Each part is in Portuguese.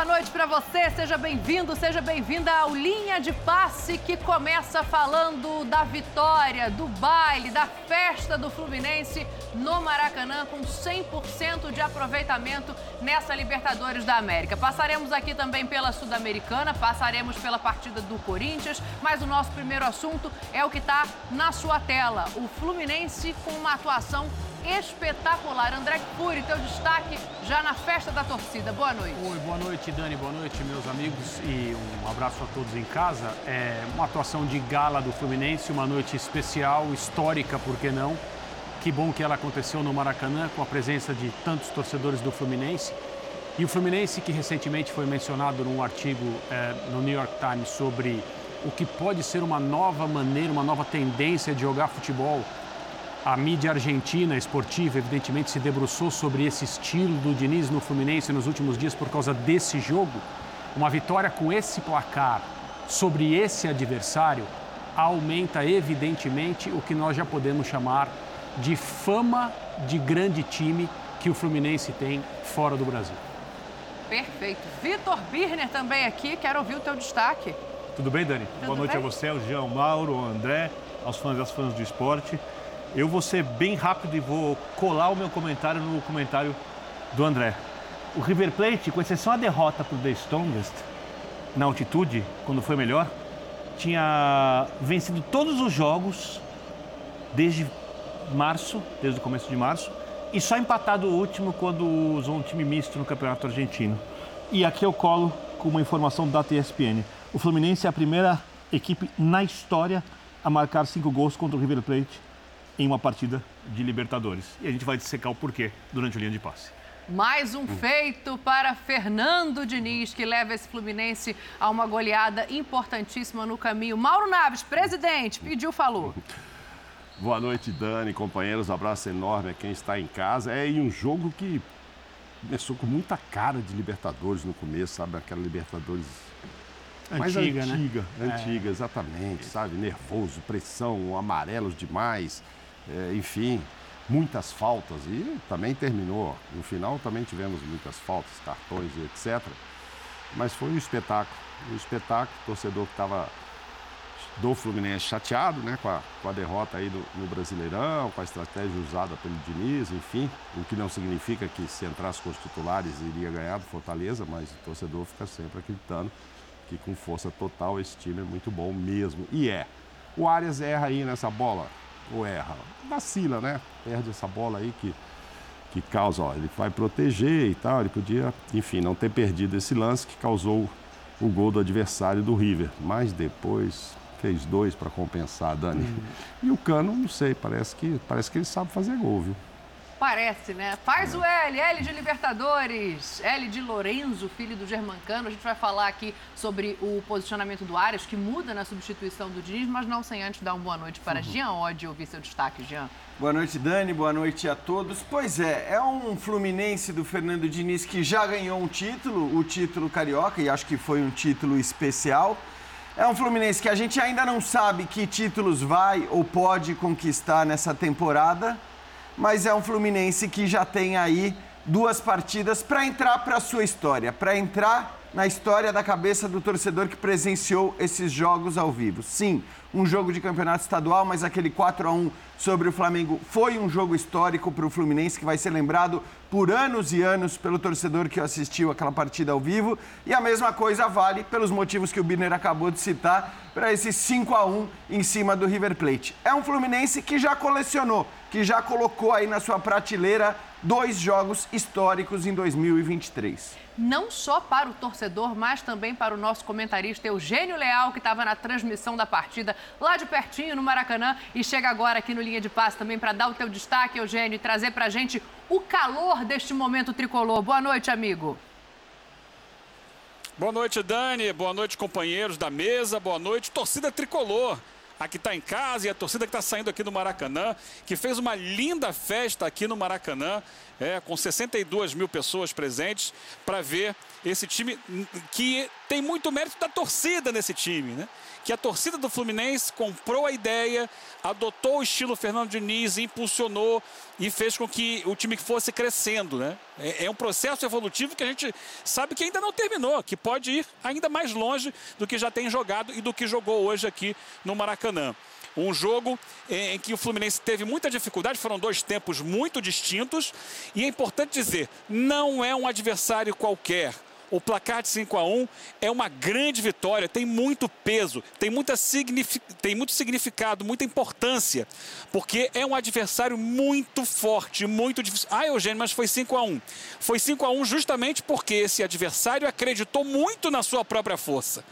boa noite para você. Seja bem-vindo, seja bem-vinda ao Linha de Passe que começa falando da vitória, do baile, da festa do Fluminense no Maracanã com 100% de aproveitamento nessa Libertadores da América. Passaremos aqui também pela Sul-Americana, passaremos pela partida do Corinthians, mas o nosso primeiro assunto é o que está na sua tela. O Fluminense com uma atuação espetacular. André Cury, teu destaque já na festa da torcida. Boa noite. Oi, boa noite, Dani. Boa noite, meus amigos. E um abraço a todos em casa. É uma atuação de gala do Fluminense, uma noite especial, histórica, por que não? Que bom que ela aconteceu no Maracanã, com a presença de tantos torcedores do Fluminense. E o Fluminense, que recentemente foi mencionado num artigo é, no New York Times sobre o que pode ser uma nova maneira, uma nova tendência de jogar futebol a mídia argentina esportiva, evidentemente, se debruçou sobre esse estilo do Diniz no Fluminense nos últimos dias por causa desse jogo. Uma vitória com esse placar sobre esse adversário aumenta, evidentemente, o que nós já podemos chamar de fama de grande time que o Fluminense tem fora do Brasil. Perfeito. Vitor Birner também aqui, quero ouvir o teu destaque. Tudo bem, Dani? Tudo Boa noite bem? a você, ao Jean Mauro, ao André, aos fãs e às fãs do esporte. Eu vou ser bem rápido e vou colar o meu comentário no comentário do André. O River Plate, com exceção a derrota para o The Strongest, na altitude, quando foi melhor, tinha vencido todos os jogos desde março, desde o começo de março, e só empatado o último quando usou um time misto no Campeonato Argentino. E aqui eu colo com uma informação da ESPN. O Fluminense é a primeira equipe na história a marcar cinco gols contra o River Plate em uma partida de Libertadores. E a gente vai dissecar o porquê durante o linha de passe. Mais um feito para Fernando Diniz, que leva esse Fluminense a uma goleada importantíssima no caminho. Mauro Naves, presidente, pediu, falou. Boa noite, Dani, companheiros. Abraço enorme a quem está em casa. É um jogo que começou com muita cara de Libertadores no começo, sabe? Aquela Libertadores mais Antiga, né? antiga, É. antiga, exatamente, sabe? Nervoso, pressão, amarelos demais, é, enfim, muitas faltas. E também terminou. No final também tivemos muitas faltas, cartões e etc. Mas foi um espetáculo. Um espetáculo, torcedor que estava do Fluminense chateado né, com, a, com a derrota aí do- no Brasileirão, com a estratégia usada pelo Diniz, enfim, o que não significa que se entrasse com os titulares iria ganhar do Fortaleza, mas o torcedor fica sempre acreditando que com força total esse time é muito bom mesmo. E é. O Arias erra aí nessa bola, ou erra? Vacila, né? Perde essa bola aí que, que causa, ó, ele vai proteger e tal, ele podia, enfim, não ter perdido esse lance que causou o gol do adversário do River. Mas depois fez dois para compensar, Dani. E o Cano, não sei, parece que, parece que ele sabe fazer gol, viu? Parece, né? Faz o L, L de Libertadores, L de Lorenzo, filho do Germancano. A gente vai falar aqui sobre o posicionamento do Arias, que muda na substituição do Diniz, mas não sem antes dar uma boa noite para Jean Odd e ouvir seu destaque, Jean. Boa noite, Dani. Boa noite a todos. Pois é, é um Fluminense do Fernando Diniz que já ganhou um título, o título carioca, e acho que foi um título especial. É um Fluminense que a gente ainda não sabe que títulos vai ou pode conquistar nessa temporada, mas é um Fluminense que já tem aí duas partidas para entrar para a sua história, para entrar na história da cabeça do torcedor que presenciou esses jogos ao vivo. Sim, um jogo de campeonato estadual, mas aquele 4 a 1 sobre o Flamengo foi um jogo histórico para o Fluminense que vai ser lembrado por anos e anos pelo torcedor que assistiu aquela partida ao vivo. E a mesma coisa vale pelos motivos que o Birner acabou de citar para esse 5 a 1 em cima do River Plate. É um Fluminense que já colecionou, que já colocou aí na sua prateleira dois jogos históricos em 2023. Não só para o torcedor, mas também para o nosso comentarista Eugênio Leal, que estava na transmissão da partida lá de pertinho no Maracanã e chega agora aqui no Linha de Passe também para dar o teu destaque, Eugênio, e trazer para a gente o calor deste momento tricolor. Boa noite, amigo. Boa noite, Dani. Boa noite, companheiros da mesa. Boa noite, torcida tricolor. A que está em casa e a torcida que está saindo aqui do Maracanã, que fez uma linda festa aqui no Maracanã, é, com 62 mil pessoas presentes, para ver esse time que tem muito mérito da torcida nesse time, né? Que a torcida do Fluminense comprou a ideia, adotou o estilo Fernando Diniz, impulsionou e fez com que o time fosse crescendo, né? É, é um processo evolutivo que a gente sabe que ainda não terminou, que pode ir ainda mais longe do que já tem jogado e do que jogou hoje aqui no Maracanã. Um jogo em que o Fluminense teve muita dificuldade, foram dois tempos muito distintos. E é importante dizer, não é um adversário qualquer. O placar de 5 a 1 é uma grande vitória, tem muito peso, tem, muita tem muito significado, muita importância, porque é um adversário muito forte, muito difícil. Ah, Eugênio, mas foi 5 a 1 Foi 5 a 1 justamente porque esse adversário acreditou muito na sua própria força.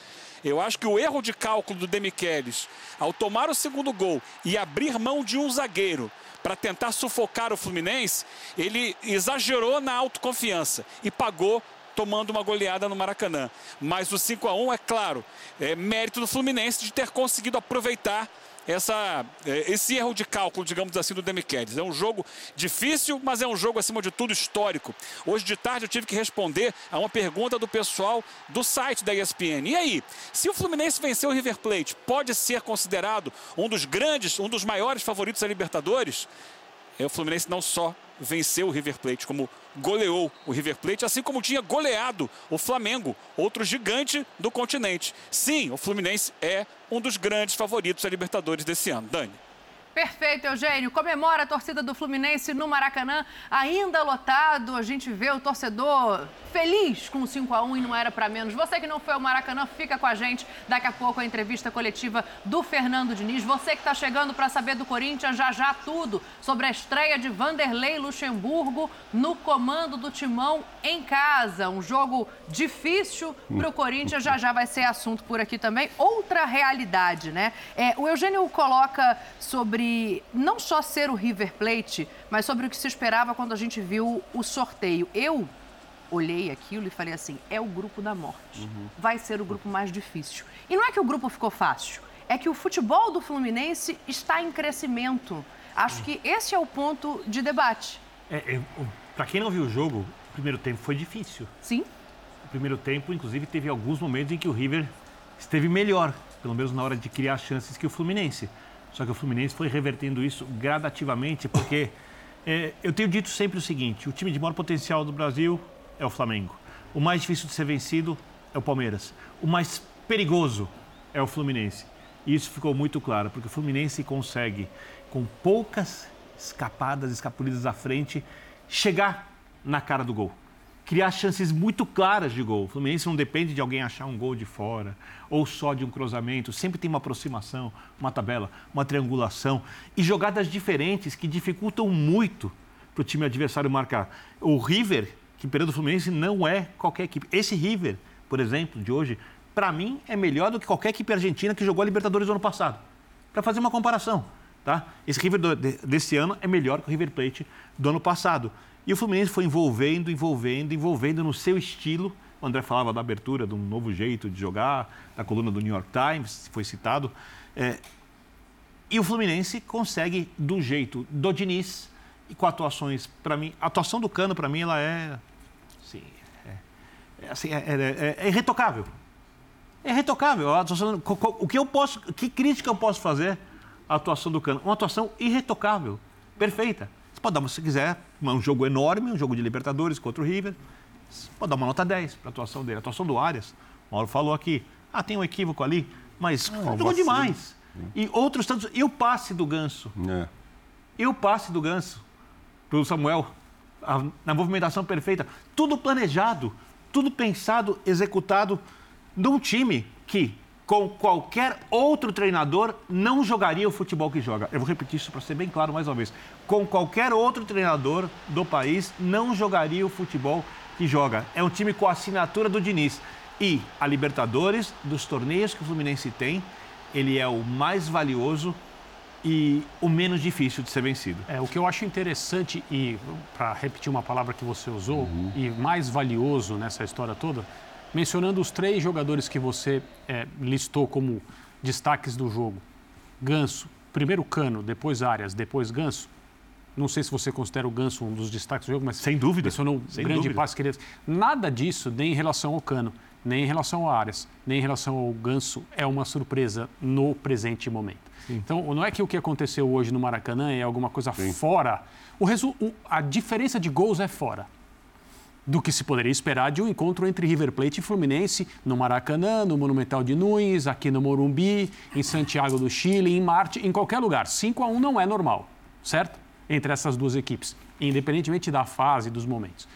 Eu acho que o erro de cálculo do Demichelis, ao tomar o segundo gol e abrir mão de um zagueiro para tentar sufocar o Fluminense, ele exagerou na autoconfiança e pagou tomando uma goleada no Maracanã. Mas o 5 a 1 é claro, é mérito do Fluminense de ter conseguido aproveitar essa, é, esse erro de cálculo, digamos assim, do Demichelis. É um jogo difícil, mas é um jogo, acima de tudo, histórico. Hoje de tarde eu tive que responder a uma pergunta do pessoal do site da ESPN. E aí, se o Fluminense vencer o River Plate, pode ser considerado um dos grandes, um dos maiores favoritos da Libertadores? É, o Fluminense não só venceu o River Plate, como goleou o River Plate, assim como tinha goleado o Flamengo, outro gigante do continente. Sim, o Fluminense é um dos grandes favoritos da Libertadores desse ano. Dani. Perfeito, Eugênio. Comemora a torcida do Fluminense no Maracanã, ainda lotado. A gente vê o torcedor feliz com o 5 a 1 e não era para menos. Você que não foi ao Maracanã, fica com a gente. Daqui a pouco a entrevista coletiva do Fernando Diniz. Você que está chegando para saber do Corinthians, já já tudo sobre a estreia de Vanderlei Luxemburgo no comando do Timão em casa. Um jogo difícil para o Corinthians, já já vai ser assunto por aqui também. Outra realidade, né? É, o Eugênio coloca sobre não só ser o River Plate, mas sobre o que se esperava quando a gente viu o sorteio. Eu olhei aquilo e falei assim: é o grupo da morte. Uhum. Vai ser o grupo mais difícil. E não é que o grupo ficou fácil, é que o futebol do Fluminense está em crescimento. Acho que esse é o ponto de debate. É, é, Para quem não viu o jogo, o primeiro tempo foi difícil. Sim. O primeiro tempo, inclusive, teve alguns momentos em que o River esteve melhor, pelo menos na hora de criar chances que o Fluminense. Só que o Fluminense foi revertendo isso gradativamente, porque é, eu tenho dito sempre o seguinte: o time de maior potencial do Brasil é o Flamengo. O mais difícil de ser vencido é o Palmeiras. O mais perigoso é o Fluminense. E isso ficou muito claro, porque o Fluminense consegue, com poucas escapadas, escapulidas à frente, chegar na cara do gol. Criar chances muito claras de gol. O Fluminense não depende de alguém achar um gol de fora ou só de um cruzamento. Sempre tem uma aproximação, uma tabela, uma triangulação e jogadas diferentes que dificultam muito para o time adversário marcar. O River que o período Fluminense não é qualquer equipe. Esse River, por exemplo, de hoje, para mim é melhor do que qualquer equipe argentina que jogou a Libertadores no ano passado. Para fazer uma comparação, tá? Esse River do, de, desse ano é melhor que o River Plate do ano passado. E o Fluminense foi envolvendo, envolvendo, envolvendo no seu estilo. O André falava da abertura, de um novo jeito de jogar, da coluna do New York Times, foi citado. É, e o Fluminense consegue, do jeito do Diniz, e com atuações, para mim, a atuação do Cano, para mim, ela é Sim. É, é assim, é, é, é, irretocável. É irretocável. Atuação, o que eu posso, que crítica eu posso fazer à atuação do Cano? Uma atuação irretocável, perfeita. Você pode dar, se quiser, um jogo enorme, um jogo de Libertadores contra o River. Você pode dar uma nota 10 para a atuação dele. A atuação do Arias, o Mauro falou aqui, ah, tem um equívoco ali, mas ah, jogou demais. E outros tantos. E o passe do Ganso? É. E o passe do Ganso para o Samuel? a, na movimentação perfeita, tudo planejado, tudo pensado, executado num time que, com qualquer outro treinador, não jogaria o futebol que joga. Eu vou repetir isso para ser bem claro mais uma vez. Com qualquer outro treinador do país, não jogaria o futebol que joga. É um time com a assinatura do Diniz. E a Libertadores, dos torneios que o Fluminense tem, ele é o mais valioso e o menos difícil de ser vencido. É, o que eu acho interessante, e para repetir uma palavra que você usou, uhum. e mais valioso nessa história toda, mencionando os três jogadores que você é, listou como destaques do jogo: Ganso, primeiro Cano, depois Arias, depois Ganso. Não sei se você considera o Ganso um dos destaques do jogo, mas Sem dúvida. mencionou Sem grande dúvida. passe que ele... Nada disso, nem em relação ao Cano, nem em relação ao Arias, nem em relação ao Ganso, é uma surpresa no presente momento. Então, não é que o que aconteceu hoje no Maracanã é alguma coisa fora. O resu... o- A diferença de gols é fora do que se poderia esperar de um encontro entre River Plate e Fluminense no Maracanã, no Monumental de Nunes, aqui no Morumbi, em Santiago do Chile, em Marte, em qualquer lugar. 5 a 1 não é normal, certo? Entre essas duas equipes, independentemente da fase, dos momentos.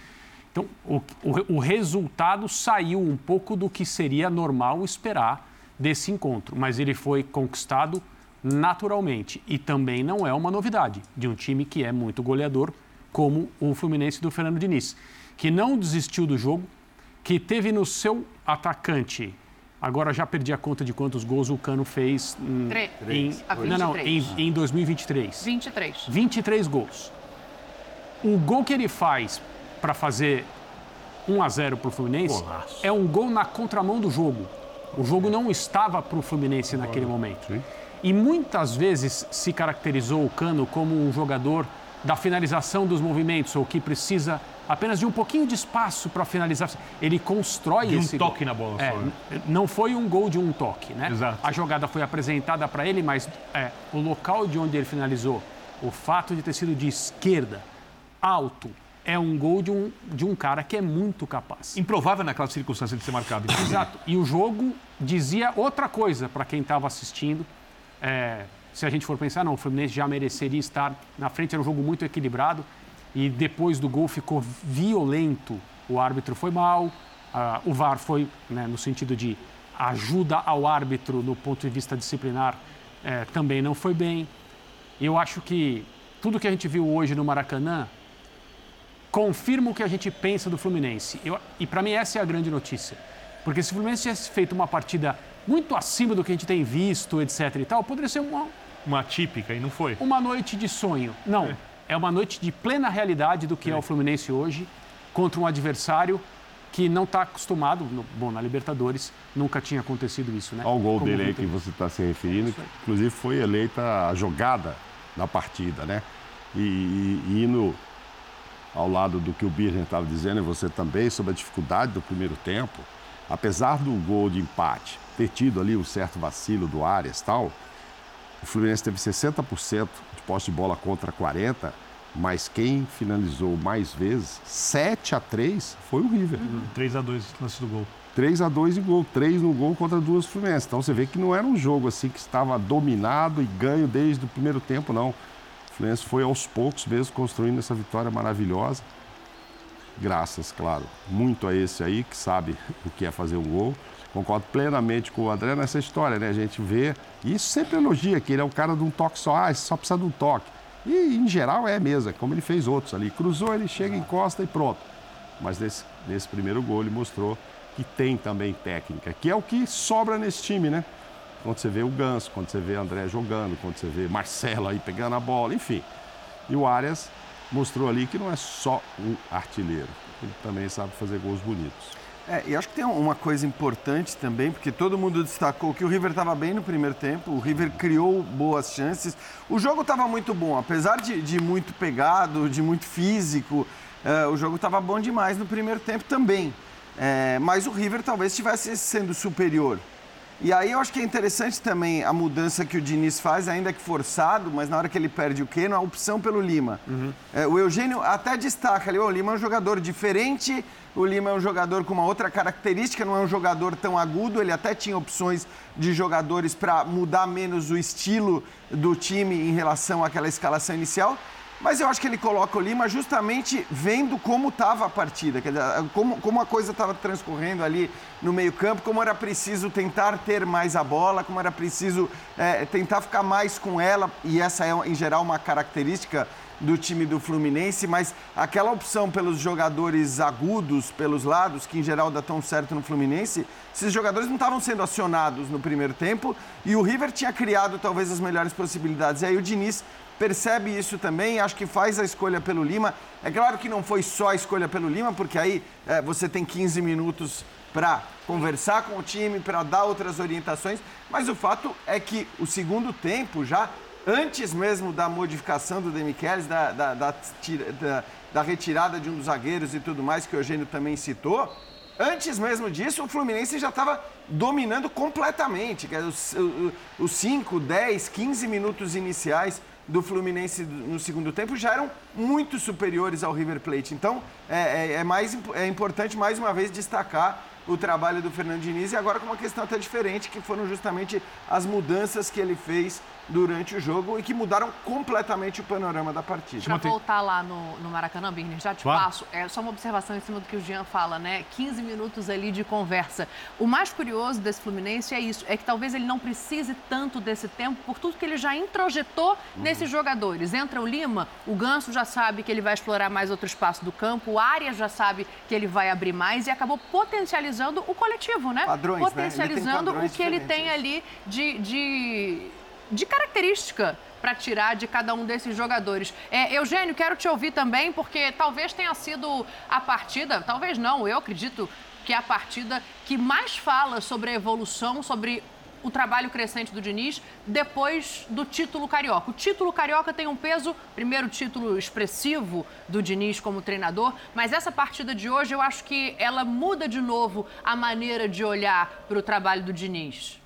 Então, o, o, o resultado saiu um pouco do que seria normal esperar desse encontro, mas ele foi conquistado naturalmente e também não é uma novidade de um time que é muito goleador como o Fluminense do Fernando Diniz, que não desistiu do jogo, que teve no seu atacante, agora já perdi a conta de quantos gols o Cano fez em, Três. em, A não, não, em, 23. em 2023. 23. 23 gols. O gol que ele faz para fazer 1 a 0 para o Fluminense é um gol na contramão do jogo. O jogo não estava para o Fluminense naquele momento. E muitas vezes se caracterizou o Cano como um jogador da finalização dos movimentos, ou que precisa apenas de um pouquinho de espaço para finalizar. Ele constrói De um esse toque gol. na bola É, só, né? não foi um gol de um toque, né? Exato. A jogada foi apresentada para ele, mas é, o local de onde ele finalizou, o fato de ter sido de esquerda, alto, é um gol de um, de um cara que é muito capaz. Improvável naquela circunstância de ser marcado. Exato. E o jogo dizia outra coisa para quem estava assistindo. É, se a gente for pensar, não, o Fluminense já mereceria estar na frente, era um jogo muito equilibrado. E depois do gol ficou violento. O árbitro foi mal, ah, o VAR foi né, no sentido de ajuda ao árbitro no ponto de vista disciplinar, eh, também não foi bem. Eu acho que tudo que a gente viu hoje no Maracanã confirma o que a gente pensa do Fluminense. Eu- e para mim essa é a grande notícia. Porque se o Fluminense tivesse feito uma partida muito acima do que a gente tem visto, etc e tal, poderia ser uma, Uma típica e não foi. uma noite de sonho. Não, é uma noite de plena realidade do que é, o Fluminense hoje contra um adversário que não está acostumado, no- bom, na Libertadores nunca tinha acontecido isso, né? Olha o gol Como dele aí que você está se referindo, que inclusive foi eleita a jogada da partida, né? E, e- e indo ao lado do que o Birner estava dizendo, e você também, sobre a dificuldade do primeiro tempo, apesar do gol de empate ter tido ali um certo vacilo do Arias e tal, o Fluminense teve 60% de posse de bola contra 40%, mas quem finalizou mais vezes, 7 a 3 foi o River. 3x2 lance do gol. 3 a 2 em gol, 3 no gol contra duas Fluminense. Então você vê que não era um jogo assim que estava dominado e ganho desde o primeiro tempo, não. O Fluminense foi aos poucos mesmo construindo essa vitória maravilhosa. Graças, claro, muito a esse aí que sabe o que é fazer um gol. Concordo plenamente com o André nessa história, né? A gente vê, e isso sempre elogia, que ele é um cara de um toque só, ah, só precisa de um toque. E em geral é mesmo, como ele fez outros ali. Cruzou, ele chega, encosta e pronto. Mas nesse, nesse primeiro gol ele mostrou que tem também técnica, que é o que sobra nesse time, né? Quando você vê o Ganso, quando você vê André jogando, quando você vê Marcelo aí pegando a bola, enfim. E o Arias mostrou ali que não é só um artilheiro, ele também sabe fazer gols bonitos. É, e acho que tem uma coisa importante também, porque todo mundo destacou que o River estava bem no primeiro tempo, o River criou boas chances. O jogo estava muito bom, apesar de, de muito pegado, de muito físico, é, o jogo estava bom demais no primeiro tempo também. É, mas o River talvez estivesse sendo superior. E aí eu acho que é interessante também a mudança que o Diniz faz, ainda que forçado, mas na hora que ele perde o Keno, a opção pelo Lima. É, o Eugênio até destaca ali, "Ô, o Lima é um jogador diferente, o Lima é um jogador com uma outra característica, não é um jogador tão agudo, ele até tinha opções de jogadores para mudar menos o estilo do time em relação àquela escalação inicial. Mas eu acho que ele coloca o Lima justamente vendo como estava a partida, quer dizer, como, como a coisa estava transcorrendo ali no meio-campo, como era preciso tentar ter mais a bola, como era preciso eh, tentar ficar mais com ela, e essa é, em geral, uma característica do time do Fluminense, mas aquela opção pelos jogadores agudos, pelos lados, que em geral dá tão certo no Fluminense, esses jogadores não estavam sendo acionados no primeiro tempo e o River tinha criado talvez as melhores possibilidades. E aí o Diniz percebe isso também, acho que faz a escolha pelo Lima. É claro que não foi só a escolha pelo Lima, porque aí eh, você tem 15 minutos para conversar com o time, para dar outras orientações, mas o fato é que o segundo tempo já antes mesmo da modificação do Demichelis, da, da, da, da, da retirada de um dos zagueiros e tudo mais, que o Eugênio também citou, antes mesmo disso, o Fluminense já estava dominando completamente. Os 5, 10, 15 minutos iniciais do Fluminense no segundo tempo já eram muito superiores ao River Plate. Então, é, é, é mais, é importante mais uma vez destacar o trabalho do Fernando Diniz e agora com uma questão até diferente, que foram justamente as mudanças que ele fez durante o jogo e que mudaram completamente o panorama da partida. Para voltar lá no, no Maracanã, Birner, já te claro. passo. É só uma observação em cima do que o Jean fala, né? 15 minutos ali de conversa. O mais curioso desse Fluminense é isso, é que talvez ele não precise tanto desse tempo por tudo que ele já introjetou uhum. nesses jogadores. Entra o Lima, o Ganso já sabe que ele vai explorar mais outro espaço do campo, o Arias já sabe que ele vai abrir mais e acabou potencializando o coletivo, né? Padrões, potencializando né? o que ele tem ali de, de de característica para tirar de cada um desses jogadores. É, Eugênio, quero te ouvir também, porque talvez tenha sido a partida, talvez não, eu acredito que é a partida que mais fala sobre a evolução, sobre o trabalho crescente do Diniz depois do título carioca. O título carioca tem um peso, primeiro título expressivo do Diniz como treinador, mas essa partida de hoje eu acho que ela muda de novo a maneira de olhar para o trabalho do Diniz.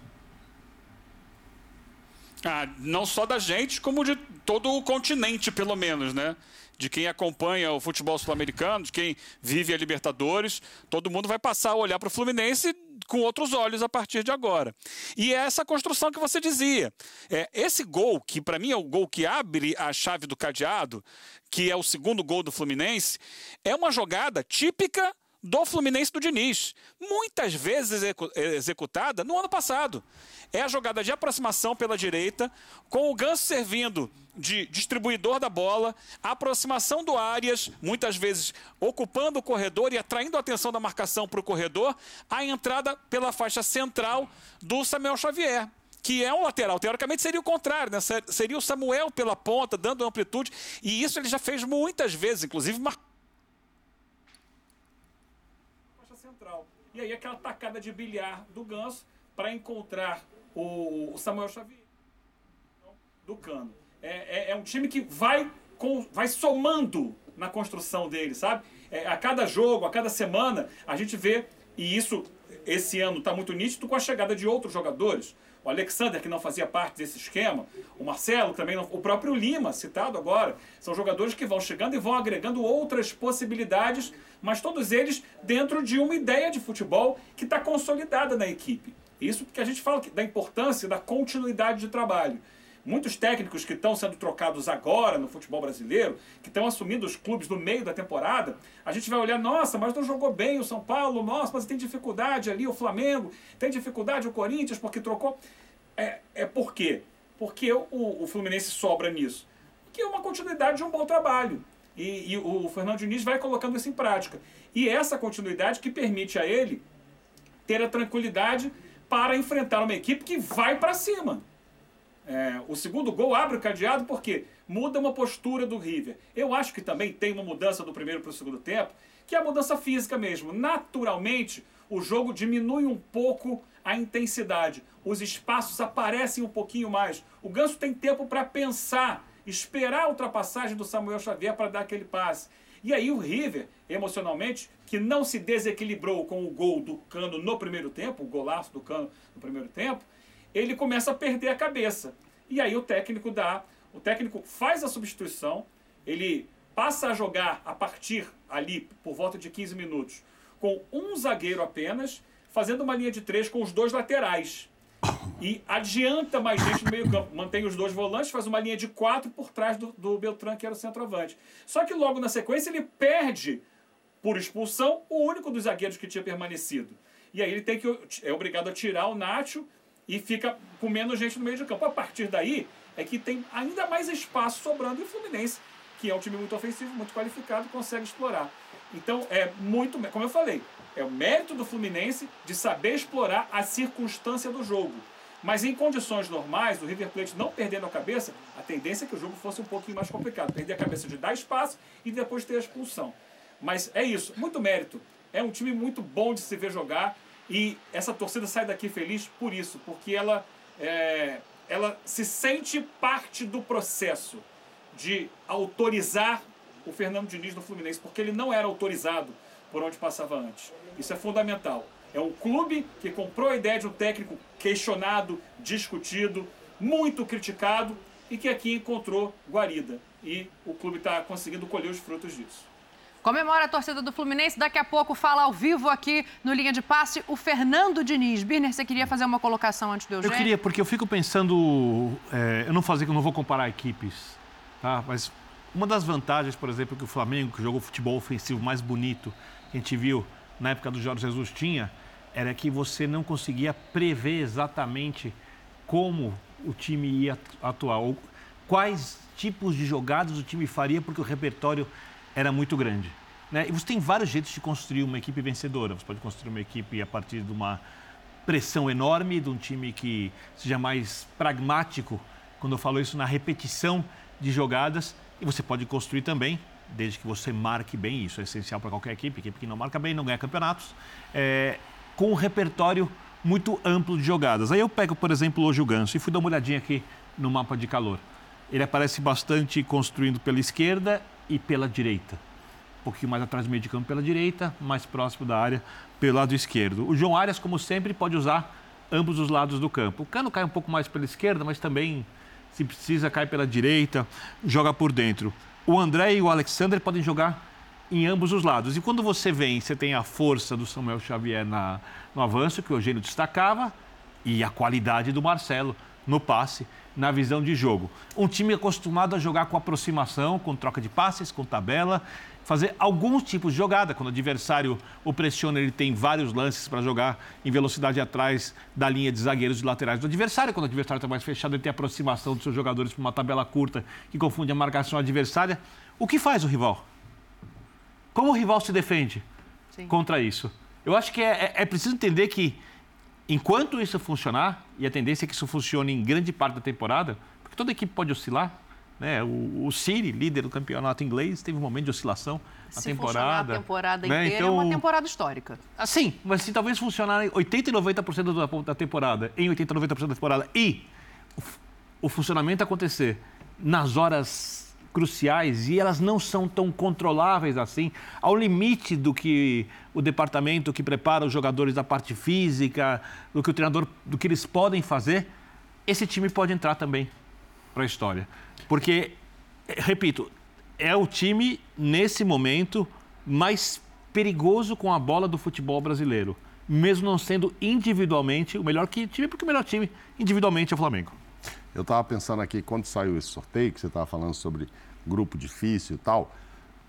Ah, não só da gente, como de todo o continente, pelo menos, né? De quem acompanha o futebol sul-americano, de quem vive a Libertadores, todo mundo vai passar a olhar para o Fluminense com outros olhos a partir de agora. E é essa construção que você dizia. É, esse gol, que para mim é o gol que abre a chave do cadeado, que é o segundo gol do Fluminense, é uma jogada típica do Fluminense do Diniz, muitas vezes executada no ano passado. É a jogada de aproximação pela direita, com o Ganso servindo de distribuidor da bola, aproximação do Arias, muitas vezes ocupando o corredor e atraindo a atenção da marcação para o corredor, a entrada pela faixa central do Samuel Xavier que é um lateral. Teoricamente seria o contrário, né? Seria o Samuel pela ponta, dando amplitude. E isso ele já fez muitas vezes, inclusive E aí aquela tacada de bilhar do Ganso para encontrar o, Samuel Xavier do Cano. É, é, é, um time que vai, com, vai somando na construção dele, sabe? É, a cada jogo, a cada semana, a gente vê, e isso esse ano está muito nítido com a chegada de outros jogadores o Alexander, que não fazia parte desse esquema, o Marcelo também, não, o próprio Lima, citado agora. São jogadores que vão chegando e vão agregando outras possibilidades, mas todos eles dentro de uma ideia de futebol que está consolidada na equipe. Isso porque a gente fala da importância da continuidade de trabalho. Muitos técnicos que estão sendo trocados agora no futebol brasileiro, que estão assumindo os clubes no meio da temporada, a gente vai olhar, nossa, mas não jogou bem o São Paulo, nossa, mas tem dificuldade ali o Flamengo, tem dificuldade o Corinthians porque trocou. É, é por quê? Porque o, o Fluminense sobra nisso. Que é uma continuidade de um bom trabalho. E, e, o Fernando Diniz vai colocando isso em prática. E essa continuidade que permite a ele ter a tranquilidade para enfrentar uma equipe que vai para cima. É, o segundo gol abre o cadeado porque muda uma postura do River. Eu acho que também tem uma mudança do primeiro para o segundo tempo, que é a mudança física mesmo. Naturalmente, o jogo diminui um pouco a intensidade. Os espaços aparecem um pouquinho mais. O Ganso tem tempo para pensar, esperar a ultrapassagem do Samuel Xavier para dar aquele passe. E aí o River, emocionalmente, que não se desequilibrou com o gol do Cano no primeiro tempo, o golaço do Cano no primeiro tempo, ele começa a perder a cabeça. E aí o técnico dá, o técnico faz a substituição, ele passa a jogar a partir ali por volta de 15 minutos com um zagueiro apenas, fazendo uma linha de três com os dois laterais. E adianta mais gente no meio-campo. Mantém os dois volantes, faz uma linha de quatro por trás do, do que era o centroavante. Só que logo na sequência ele perde, por expulsão, o único dos zagueiros que tinha permanecido. E aí ele tem que é obrigado a tirar o Nacho e fica com menos gente no meio de campo. A partir daí é que tem ainda mais espaço sobrando e o Fluminense, que é um time muito ofensivo, muito qualificado, consegue explorar. Então é muito, como eu falei, é o mérito do Fluminense de saber explorar a circunstância do jogo. Mas em condições normais, o River Plate não perdendo a cabeça, a tendência é que o jogo fosse um pouquinho mais complicado. Perder a cabeça de dar espaço e depois ter a expulsão. Mas é isso, muito mérito. É um time muito bom de se ver jogar. E essa torcida sai daqui feliz por isso, porque ela é, ela se sente parte do processo de autorizar o Fernando Diniz no Fluminense, porque ele não era autorizado por onde passava antes. Isso é fundamental. É um clube que comprou a ideia de um técnico questionado, discutido, muito criticado e que aqui encontrou guarida. E o clube está conseguindo colher os frutos disso. Comemora a torcida do Fluminense. Daqui a pouco fala ao vivo aqui no Linha de Passe o Fernando Diniz. Birner, você queria fazer uma colocação antes do Eugênio? Eu queria, porque eu fico pensando. É, eu não fazer eu não vou comparar equipes, tá? Mas uma das vantagens, por exemplo, que o Flamengo, que jogou futebol ofensivo mais bonito, que a gente viu na época do Jorge Jesus, tinha, era que você não conseguia prever exatamente como o time ia atuar, ou quais tipos de jogadas o time faria, porque o repertório era muito grande. Né? E você tem vários jeitos de construir uma equipe vencedora. Você pode construir uma equipe a partir de uma pressão enorme, de um time que seja mais pragmático, quando eu falo isso, na repetição de jogadas. E você pode construir também, desde que você marque bem, isso é essencial para qualquer equipe, equipe que não marca bem, não ganha campeonatos, é, com um repertório muito amplo de jogadas. Aí eu pego, por exemplo, hoje o Ganso e fui dar uma olhadinha aqui no mapa de calor. Ele aparece bastante construindo pela esquerda e pela direita. Um pouquinho mais atrás do meio de campo pela direita, mais próximo da área pelo lado esquerdo. O João Arias, como sempre, pode usar ambos os lados do campo. O Cano cai um pouco mais pela esquerda, mas também, se precisa, cai pela direita, joga por dentro. O André e o Alexander podem jogar em ambos os lados. E quando você vem, você tem a força do Samuel Xavier na, no avanço, que o Eugênio destacava, e a qualidade do Marcelo no passe na visão de jogo. Um time acostumado a jogar com aproximação, com troca de passes, com tabela, fazer alguns tipos de jogada. Quando o adversário o pressiona, ele tem vários lances para jogar em velocidade atrás da linha de zagueiros e laterais do adversário. Quando o adversário está mais fechado, ele tem aproximação dos seus jogadores para uma tabela curta que confunde a marcação adversária. O que faz o rival? Como o rival se defende Sim. contra isso? Eu acho que é, é, é preciso entender que Enquanto isso funcionar, e a tendência é que isso funcione em grande parte da temporada, porque toda equipe pode oscilar, né? O, o City, líder do campeonato inglês, teve um momento de oscilação na se temporada. a temporada né? inteira então, é uma então, temporada histórica. Sim, mas se talvez funcionar em 80 e 90% da, temporada, em 80 e 90% da temporada, e o, o funcionamento acontecer nas horas cruciais e elas não são tão controláveis assim, ao limite do que o departamento que prepara os jogadores da parte física, do que o treinador, do que eles podem fazer, esse time pode entrar também para a história. Porque, repito, é o time, nesse momento, mais perigoso com a bola do futebol brasileiro, mesmo não sendo individualmente o melhor time, porque o melhor time individualmente é o Flamengo. Eu estava pensando aqui, quando saiu esse sorteio, que você estava falando sobre grupo difícil e tal,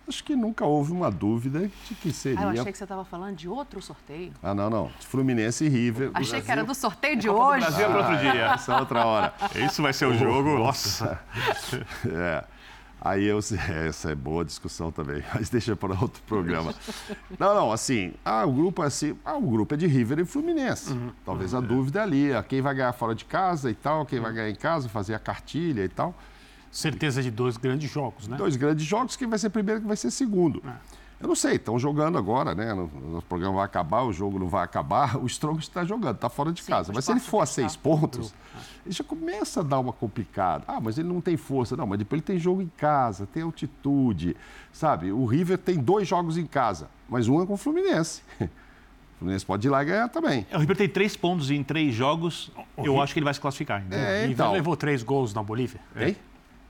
acho que nunca houve uma dúvida de que seria. Ah, eu achei que você estava falando de outro sorteio. Ah, não, não. Fluminense e River. Achei Brasil... que era do sorteio de hoje. Brasil é para outro dia. Ah, essa é outra hora. Isso vai ser o jogo. Nossa. é. Aí eu, essa é boa discussão também, mas deixa para outro programa. Não, não, assim, ah, o grupo é assim, ah, o grupo é de River e Fluminense. Uhum. Talvez a dúvida é ali, ah, quem vai ganhar fora de casa e tal, quem vai ganhar em casa, fazer a cartilha e tal. Certeza de dois grandes jogos, né? Dois grandes jogos, quem vai ser primeiro, quem vai ser segundo. É. Eu não sei, estão jogando agora, né? O programa vai acabar, o jogo não vai acabar. O Strong está jogando, está fora de Sim, casa. Mas se ele for a seis pontos, ele já começa a dar uma complicada. Ah, mas ele não tem força. Não, mas depois ele tem jogo em casa, tem altitude, sabe? O River tem dois jogos em casa, mas um é com o Fluminense. O Fluminense pode ir lá e ganhar também. O River tem três pontos em três jogos. O eu River... acho que ele vai se classificar ainda. É, o River então... levou três gols na Bolívia. Hein?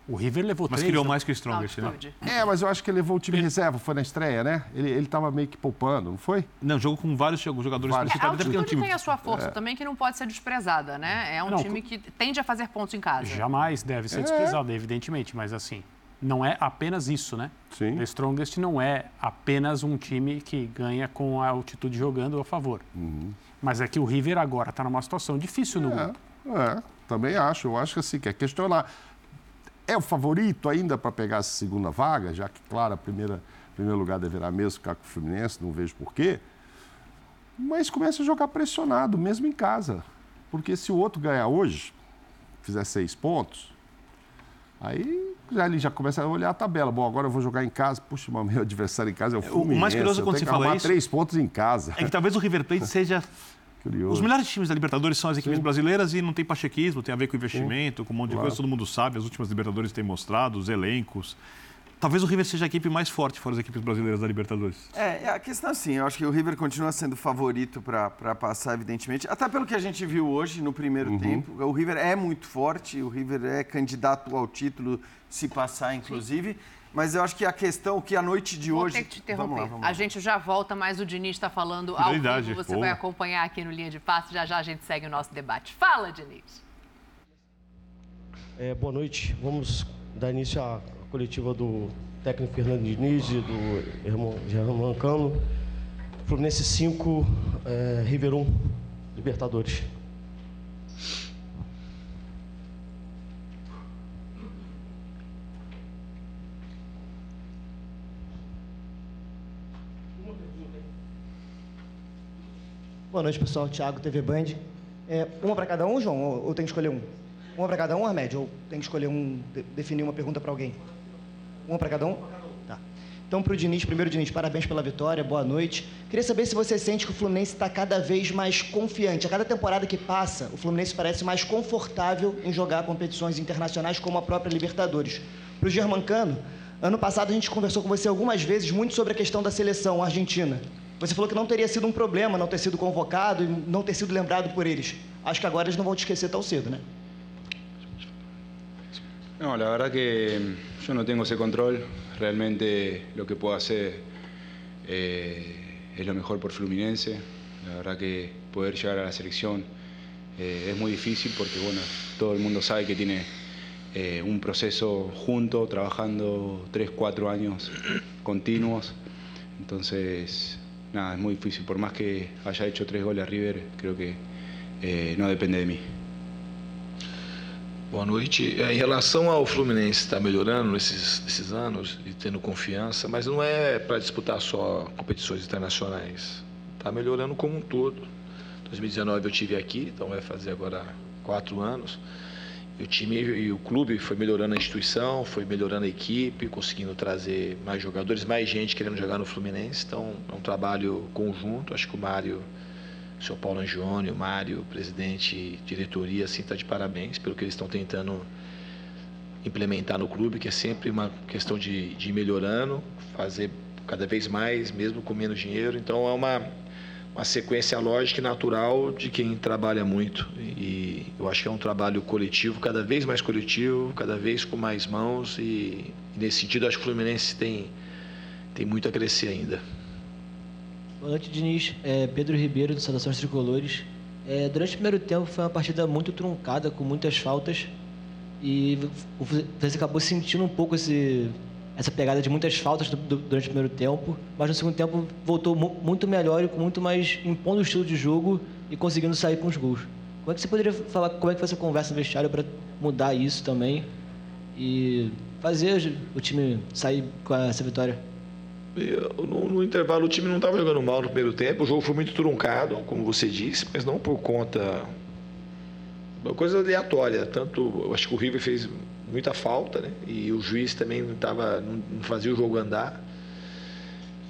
O River levou mas três. Mas criou mais que o Strongest, né? É, mas eu acho que ele levou o time reserva, foi na estreia, né? Ele, ele tava meio que poupando, não foi? Não, jogou com vários jogadores vários. É, a altitude é um time... tem a sua força é. também, que não pode ser desprezada, né? É um não, time que tende a fazer pontos em casa. Jamais deve ser é. desprezado, evidentemente, mas assim, não é apenas isso, né? Sim. O Strongest não é apenas um time que ganha com a altitude jogando a favor. Uhum. Mas é que o River agora está numa situação difícil no é, grupo. É, também acho. Eu acho que assim, que é questionar é o favorito ainda para pegar essa segunda vaga, já que, claro, a primeira, primeiro lugar deverá mesmo ficar com o Fluminense, não vejo porquê. Mas começa a jogar pressionado, mesmo em casa. Porque se o outro ganhar hoje, fizer seis pontos, aí já, ele já começa a olhar a tabela. Bom, agora eu vou jogar em casa. Puxa, meu adversário em casa é o Fluminense. O mais curioso quando você fala isso... três pontos em casa. É que talvez o River Plate seja Curioso. Os melhores times da Libertadores são as equipes Sim. brasileiras e não tem pachequismo, tem a ver com investimento, com um monte de Claro. coisa, todo mundo sabe, as últimas Libertadores têm mostrado, os elencos. Talvez o River seja a equipe mais forte fora as equipes brasileiras da Libertadores. É, a questão é assim, eu acho que o River continua sendo favorito para passar, evidentemente. Até pelo que a gente viu hoje no primeiro tempo. O River é muito forte, o River é candidato ao título, se passar, inclusive. Mas eu acho que a questão, que a noite de Vou hoje. ter que te interromper. Vamos lá, vamos A lá. gente já volta, mas o Diniz está falando ao vivo. Você pô. vai acompanhar aqui no Linha de Passe. Já já a gente segue o nosso debate. Fala, Diniz. É, boa noite. Vamos dar início à coletiva do técnico Fernando Diniz e do irmão Germán Cano. Fluminense 5, é, River 1, Libertadores. Boa noite, pessoal. Thiago, TV Band. É, uma para cada um, João? Ou, ou tem que escolher um? Uma para cada um, Armed? Ou tem que escolher um, de- definir uma pergunta para alguém? Uma para cada um? Tá. Então, para o Diniz, primeiro, Diniz, parabéns pela vitória, boa noite. Queria saber se você sente que o Fluminense está cada vez mais confiante. A cada temporada que passa, o Fluminense parece mais confortável em jogar competições internacionais como a própria Libertadores. Para o Germancano, ano passado a gente conversou com você algumas vezes muito sobre a questão da seleção argentina. Você falou que não teria sido um problema não ter sido convocado e não ter sido lembrado por eles. Acho que agora eles não vão te esquecer tão cedo, né? No, la verdad que yo no tengo ese control. Realmente lo que puedo hacer eh, es lo mejor por Fluminense. La verdad que poder llegar a la selección eh, es muy difícil porque bueno, todo el mundo sabe que tiene eh, un proceso junto, trabajando 3, 4 años continuos. Entonces, nada, es muy difícil. Por más que haya hecho tres goles a River, creo que eh, no depende de mí. Boa noite. É, Em relação ao Fluminense estar melhorando nesses, nesses anos e tendo confiança, mas não é para disputar só competições internacionais. Está melhorando como um todo. 2019 eu tive aqui, então vai fazer agora quatro anos. E o time e o clube foi melhorando a instituição, foi melhorando a equipe, conseguindo trazer mais jogadores, mais gente querendo jogar no Fluminense. Então é um trabalho conjunto. Acho que o Mário o senhor Paulo Angione, o Mário, presidente, diretoria, assim, está de parabéns pelo que eles estão tentando implementar no clube, que é sempre uma questão de, de ir melhorando, fazer cada vez mais, mesmo com menos dinheiro. Então é uma, uma sequência lógica e natural de quem trabalha muito. E eu acho que é um trabalho coletivo, cada vez mais coletivo, cada vez com mais mãos. E, nesse sentido, acho que o Fluminense tem, tem muito a crescer ainda. Boa noite, Diniz. É Pedro Ribeiro, do Saudações Tricolores. É, durante o primeiro tempo foi uma partida muito truncada, com muitas faltas. E Fluminense acabou sentindo um pouco esse, essa pegada de muitas faltas do- do- durante o primeiro tempo. Mas no segundo tempo voltou mu- muito melhor e com muito mais impondo o estilo de jogo e conseguindo sair com os gols. Como é que você poderia falar como é que foi essa conversa no vestiário para mudar isso também e fazer o time sair com essa vitória? No, no intervalo, o time não estava jogando mal no primeiro tempo. O jogo foi muito truncado, como você disse, mas não por conta. Uma coisa aleatória. Tanto, acho que o River fez muita falta, né? E o juiz também não, tava, não, fazia o jogo andar.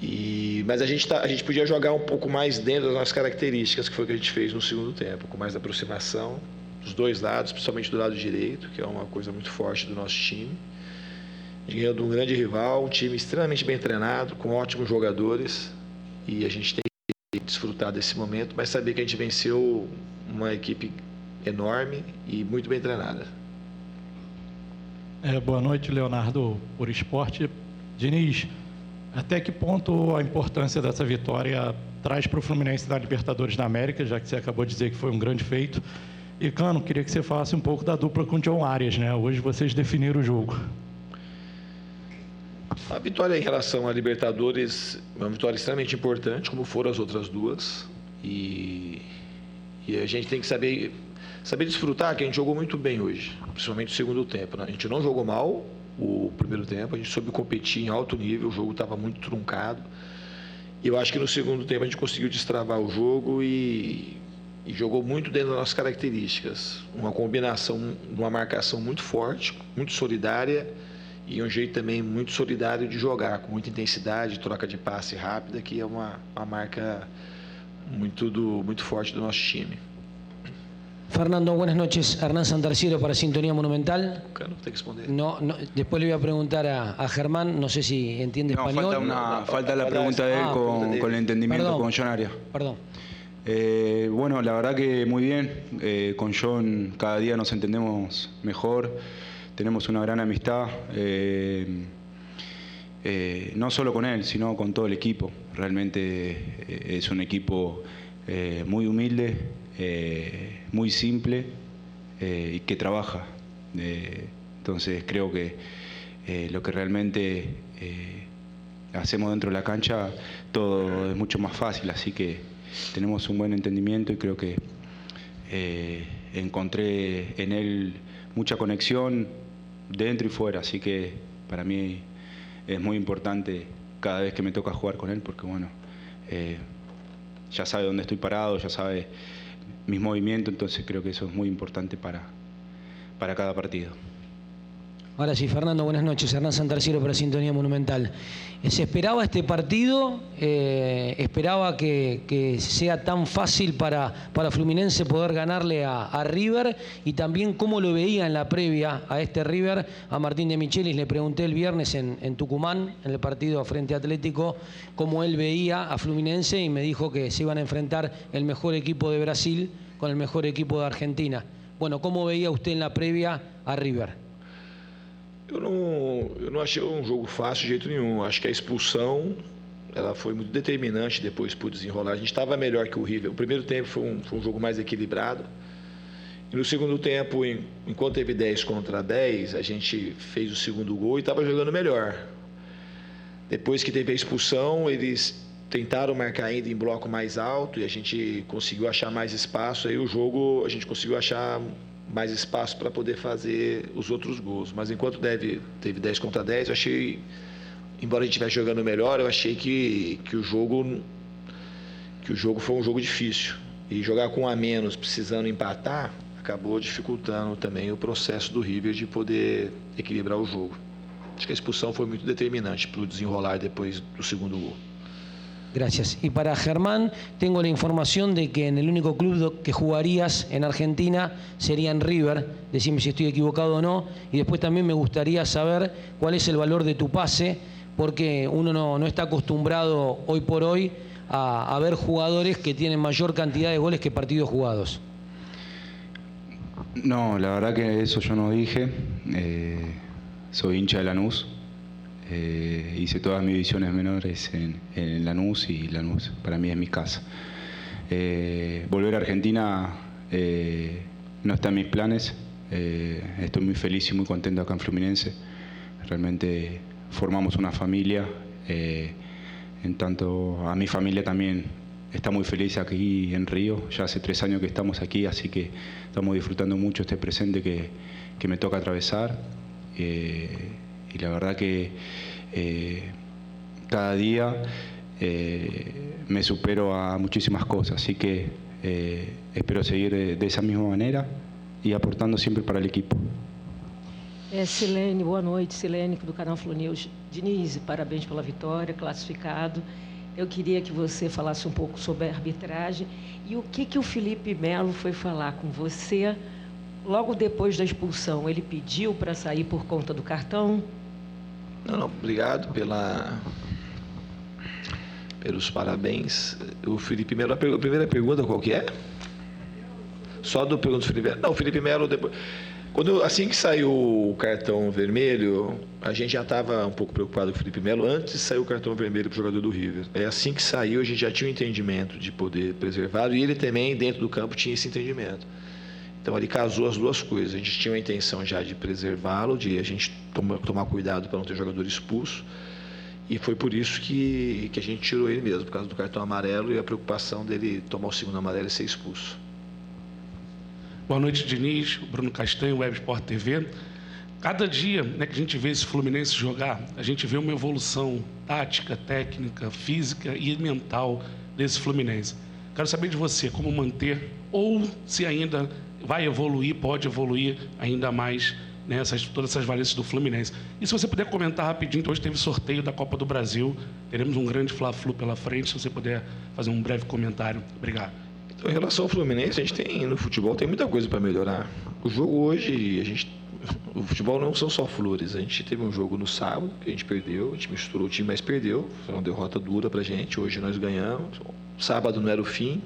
E, mas a gente, tá, a gente podia jogar um pouco mais dentro das nossas características, que foi o que a gente fez no segundo tempo, com mais aproximação dos dois lados, principalmente do lado direito, que é uma coisa muito forte do nosso time ganhando um grande rival, um time extremamente bem treinado, com ótimos jogadores. E a gente tem que desfrutar desse momento, mas saber que a gente venceu uma equipe enorme e muito bem treinada. É, boa noite, Leonardo, por esporte. Diniz, até que ponto a importância dessa vitória traz para o Fluminense da Libertadores da América, já que você acabou de dizer que foi um grande feito? E, Cano, queria que você falasse um pouco da dupla com o John Arias, né? Hoje vocês definiram o jogo. A vitória em relação à Libertadores é uma vitória extremamente importante, como foram as outras duas. E, e a gente tem que saber, saber desfrutar que a gente jogou muito bem hoje, principalmente no segundo tempo. Né? A gente não jogou mal o primeiro tempo, a gente soube competir em alto nível, o jogo estava muito truncado. E eu acho que no segundo tempo a gente conseguiu destravar o jogo e, e jogou muito dentro das nossas características. Uma combinação, uma marcação muito forte, muito solidária e um jeito também muito solidário de jogar, com muita intensidade, troca de passe rápida, que é uma, uma marca muito, do, muito forte do nosso time. Fernando, buenas noches. Hernán Santarciero para Sintonía Monumental. No, no, después le voy a preguntar a, a Germán, no sé si entiende No, español. falta, una, falta la pregunta de él Ah, con, con el entendimiento Perdón. con John Arias. Perdón. Eh, bueno, la verdad que muy bien. Eh, con John cada día nos entendemos mejor. Tenemos una gran amistad. eh, eh, no solo con él, sino con todo el equipo. Realmente eh, es un equipo eh, muy humilde, eh, muy simple eh, y que trabaja. Eh, entonces creo que lo que realmente hacemos dentro de la cancha, todo es mucho más fácil, así que tenemos un buen entendimiento y creo que encontré en él mucha conexión dentro y fuera, así que para mí es muy importante cada vez que me toca jugar con él, porque bueno, ya sabe dónde estoy parado, ya sabe mis movimientos, entonces creo que eso es muy importante para, para cada partido. Ahora sí, Fernando, buenas noches. Hernán Santarciero para Sintonía Monumental. Eh, ¿Se esperaba este partido? Eh, ¿Esperaba que, sea tan fácil para, para Fluminense poder ganarle a, River? Y también cómo lo veía en la previa a este River, a Martín de Michelis. Le pregunté el viernes en, Tucumán, en el partido frente Atlético, cómo él veía a Fluminense y me dijo que se iban a enfrentar el mejor equipo de Brasil con el mejor equipo de Argentina. Bueno, ¿cómo veía usted en la previa a River? Eu não, eu não achei um jogo fácil de jeito nenhum. Acho que a expulsão ela foi muito determinante depois o desenrolar. A gente estava melhor que o River. O primeiro tempo foi um, foi um jogo mais equilibrado. E no segundo tempo, em- enquanto teve 10 contra 10, a gente fez o segundo gol e estava jogando melhor. Depois que teve a expulsão, eles tentaram marcar ainda em bloco mais alto e a gente conseguiu achar mais espaço. Aí o jogo, a gente conseguiu achar mais espaço para poder fazer os outros gols. Mas enquanto deve, teve 10 contra 10, eu achei, embora a gente estivesse jogando melhor, eu achei que, que o jogo que o jogo foi um jogo difícil. E jogar com um a menos, precisando empatar, acabou dificultando também o processo do River de poder equilibrar o jogo. Acho que a expulsão foi muito determinante para o desenrolar depois do segundo gol. Gracias. Y para Germán, tengo la información de que en el único club que jugarías en Argentina sería en River. Decime si estoy equivocado o no. Y después también me gustaría saber cuál es el valor de tu pase, porque uno no, no está acostumbrado hoy por hoy a, a ver jugadores que tienen mayor cantidad de goles que partidos jugados. No, la verdad que eso yo no dije. Eh, soy hincha de Lanús. Eh, hice todas mis divisiones menores en, Lanús y Lanús para mí es mi casa. Eh, volver a Argentina eh, no está en mis planes. Estoy muy feliz y muy contento acá en Fluminense. Realmente formamos una familia. en tanto a mi familia también está muy feliz aquí en Río. Ya hace tres años que estamos aquí, así que estamos disfrutando mucho este presente que, que me toca atravesar. Y la verdad que eh, cada día eh, me supero a muchísimas cosas, así que eh, espero seguir de, de esa misma manera y aportando siempre para el equipo. É, Silene, boa noite. Silene, do canal Flu News. Diniz, parabéns pela vitória, classificado. Eu queria que você falasse um pouco sobre a arbitragem e o que, que o Felipe Melo foi falar com você logo depois da expulsão. Ele pediu para sair por conta do cartão? Não, não, obrigado pela pelos parabéns. O Felipe Melo, a primeira pergunta qual que é? Só do pergunta do Felipe Melo? Não, o Felipe Melo depois quando assim que saiu o cartão vermelho, a gente já estava um pouco preocupado com o Felipe Melo antes de sair o cartão vermelho para o jogador do River. É assim que saiu, a gente já tinha o entendimento de poder preservá-lo e ele também dentro do campo tinha esse entendimento. Então ele casou as duas coisas. A gente tinha a intenção já de preservá-lo, de a gente toma- tomar cuidado para não ter jogador expulso. E foi por isso que, que a gente tirou ele mesmo, por causa do cartão amarelo e a preocupação dele tomar o segundo amarelo e ser expulso. Boa noite, Diniz, Bruno Castanho, Web Sport TV. Cada dia né, que a gente vê esse Fluminense jogar, a gente vê uma evolução tática, técnica, física e mental desse Fluminense. Quero saber de você como manter ou se ainda vai evoluir, pode evoluir ainda mais né, essas, todas essas valências do Fluminense. E se você puder comentar rapidinho, hoje teve sorteio da Copa do Brasil, teremos um grande Fla-Flu pela frente, se você puder fazer um breve comentário. Obrigado. Então, em relação ao Fluminense, a gente tem no futebol tem muita coisa para melhorar. O jogo hoje, a gente o futebol não são só flores. A gente teve um jogo no sábado que a gente perdeu, a gente misturou o time, mas perdeu. Foi uma derrota dura pra gente. Hoje nós ganhamos. Sábado não era o fim,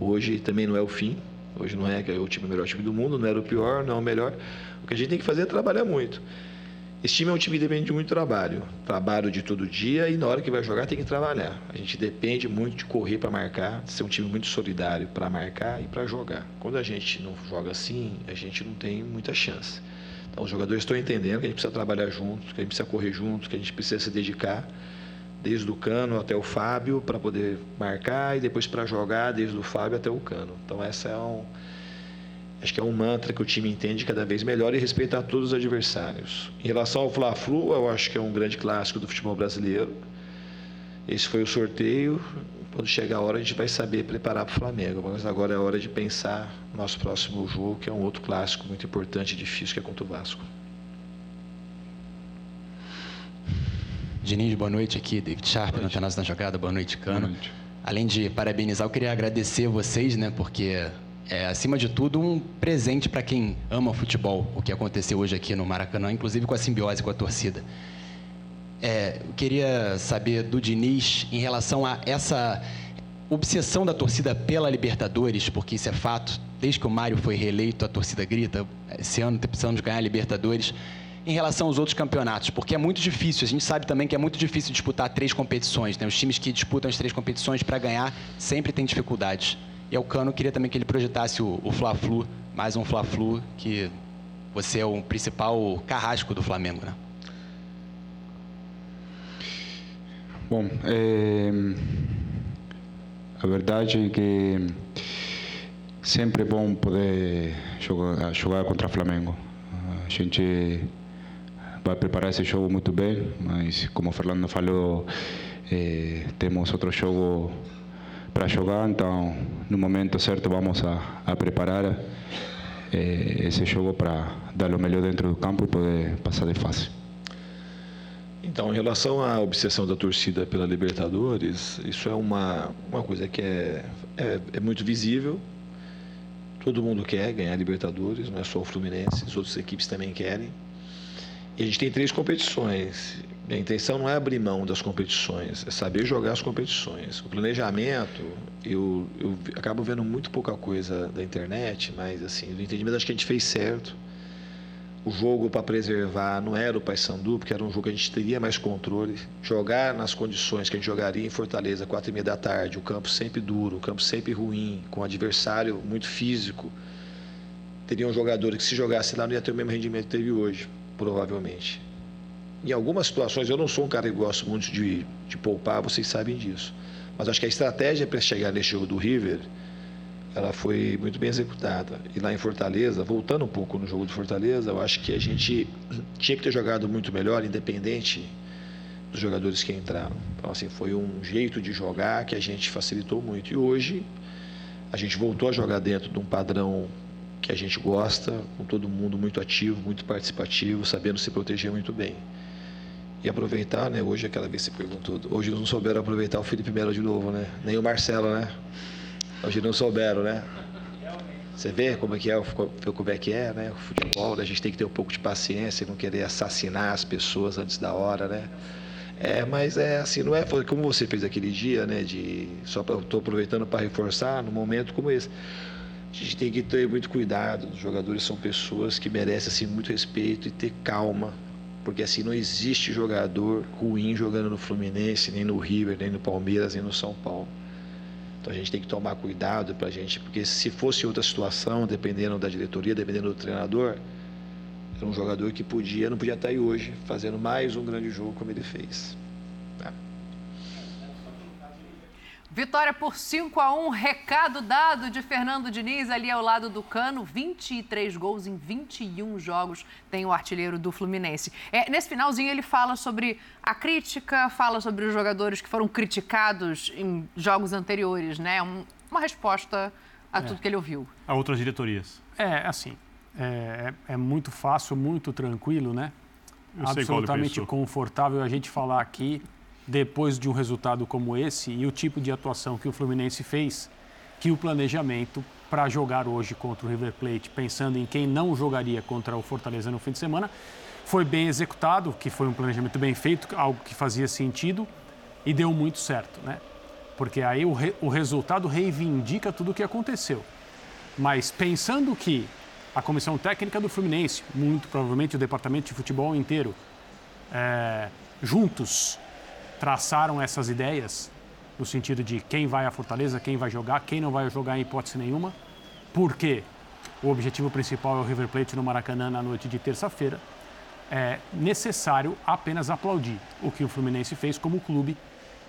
hoje também não é o fim. Hoje não é o time melhor time do mundo, não era o pior, não é o melhor. O que a gente tem que fazer é trabalhar muito. Esse time é um time que depende de muito trabalho. Trabalho de todo dia e na hora que vai jogar tem que trabalhar. A gente depende muito de correr para marcar, de ser um time muito solidário para marcar e para jogar. Quando a gente não joga assim, a gente não tem muita chance. Então os jogadores estão entendendo que a gente precisa trabalhar juntos, que a gente precisa correr juntos, que a gente precisa se dedicar, desde o Cano até o Fábio, para poder marcar e depois para jogar, desde o Fábio até o Cano. Então essa é um Acho que é um mantra que o time entende cada vez melhor e respeitar todos os adversários. Em relação ao Fla-Flu, eu acho que é um grande clássico do futebol brasileiro. Esse foi o sorteio. Quando chegar a hora, a gente vai saber preparar para o Flamengo. Mas agora é hora de pensar no nosso próximo jogo, que é um outro clássico muito importante e difícil, que é contra o Vasco. Diniz, boa noite aqui. David Sharp, na Antenas na Jogada. Boa noite, Cano. Boa noite. Além de parabenizar, eu queria agradecer vocês, né? Porque é, acima de tudo, um presente para quem ama futebol, o que aconteceu hoje aqui no Maracanã, inclusive com a simbiose com a torcida. É, eu queria saber do Diniz em relação a essa obsessão da torcida pela Libertadores, porque isso é fato. Desde que o Mário foi reeleito, a torcida grita, esse ano precisamos ganhar a Libertadores. Em relação aos outros campeonatos, porque é muito difícil, a gente sabe também que é muito difícil disputar três competições. Né? Os times que disputam as três competições para ganhar sempre têm dificuldades. E o Cano queria também que ele projetasse o, o Fla-Flu, mais um Fla-Flu, que você é o principal carrasco do Flamengo, né? Bom, é, a verdade é que sempre é bom poder jogar, jogar contra o Flamengo. A gente vai preparar esse jogo muito bem, mas como o Fernando falou, é, temos outro jogo para jogar, então no momento certo vamos a, a preparar eh, esse jogo para dar o melhor dentro do campo e poder passar de fase. Então, em relação à obsessão da torcida pela Libertadores, isso é uma, uma coisa que é, é, é muito visível. Todo mundo quer ganhar Libertadores, não é só o Fluminense, as outras equipes também querem. E a gente tem três competições. Minha intenção não é abrir mão das competições, é saber jogar as competições. O planejamento, eu, eu acabo vendo muito pouca coisa da internet, mas assim, no entendimento acho que a gente fez certo. O jogo para preservar não era o Paysandu, porque era um jogo que a gente teria mais controle. Jogar nas condições que a gente jogaria em Fortaleza, quatro e meia da tarde, o campo sempre duro, o campo sempre ruim, com um adversário muito físico. Teria um jogador que se jogasse lá não ia ter o mesmo rendimento que teve hoje, provavelmente. Em algumas situações, eu não sou um cara que gosto muito de, de poupar, vocês sabem disso. Mas acho que a estratégia para chegar nesse jogo do River, ela foi muito bem executada. E lá em Fortaleza, voltando um pouco no jogo de Fortaleza, eu acho que a gente tinha que ter jogado muito melhor, independente dos jogadores que entraram. Então, assim, foi um jeito de jogar que a gente facilitou muito. E hoje, a gente voltou a jogar dentro de um padrão que a gente gosta, com todo mundo muito ativo, muito participativo, sabendo se proteger muito bem e aproveitar, né? Hoje aquela vez você perguntou, hoje não souberam aproveitar o Felipe Melo de novo, né? Nem o Marcelo, né? Hoje não souberam, né? Você vê como é que é, como é que é, né? O futebol, né? a gente tem que ter um pouco de paciência, não querer assassinar as pessoas antes da hora, né? É, mas é assim, não é como você fez aquele dia, né? De só estou aproveitando para reforçar num momento como esse. A gente tem que ter muito cuidado. Os jogadores são pessoas que merecem assim muito respeito e ter calma porque assim não existe jogador ruim jogando no Fluminense, nem no River, nem no Palmeiras, nem no São Paulo. Então a gente tem que tomar cuidado para a gente, porque se fosse outra situação, dependendo da diretoria, dependendo do treinador, era um jogador que podia, não podia estar aí hoje fazendo mais um grande jogo como ele fez. Vitória por 5 a 1 recado dado de Fernando Diniz ali ao lado do Cano, 23 gols em 21 jogos tem o artilheiro do Fluminense. É, nesse finalzinho ele fala sobre a crítica, fala sobre os jogadores que foram criticados em jogos anteriores, né? Um, uma resposta a é. tudo que ele ouviu. A outras diretorias. É, assim, é, é muito fácil, muito tranquilo, né? Eu sei qual Absolutamente confortável a gente falar aqui, depois de um resultado como esse e o tipo de atuação que o Fluminense fez, que o planejamento para jogar hoje contra o River Plate, pensando em quem não jogaria contra o Fortaleza no fim de semana, foi bem executado, que foi um planejamento bem feito, algo que fazia sentido e deu muito certo, né? Porque aí o, re- o resultado reivindica tudo o que aconteceu. Mas pensando que a comissão técnica do Fluminense, muito provavelmente o departamento de futebol inteiro, é, juntos traçaram essas ideias no sentido de quem vai à Fortaleza, quem vai jogar, quem não vai jogar em hipótese nenhuma, porque o objetivo principal é o River Plate no Maracanã na noite de terça-feira. É necessário apenas aplaudir o que o Fluminense fez como clube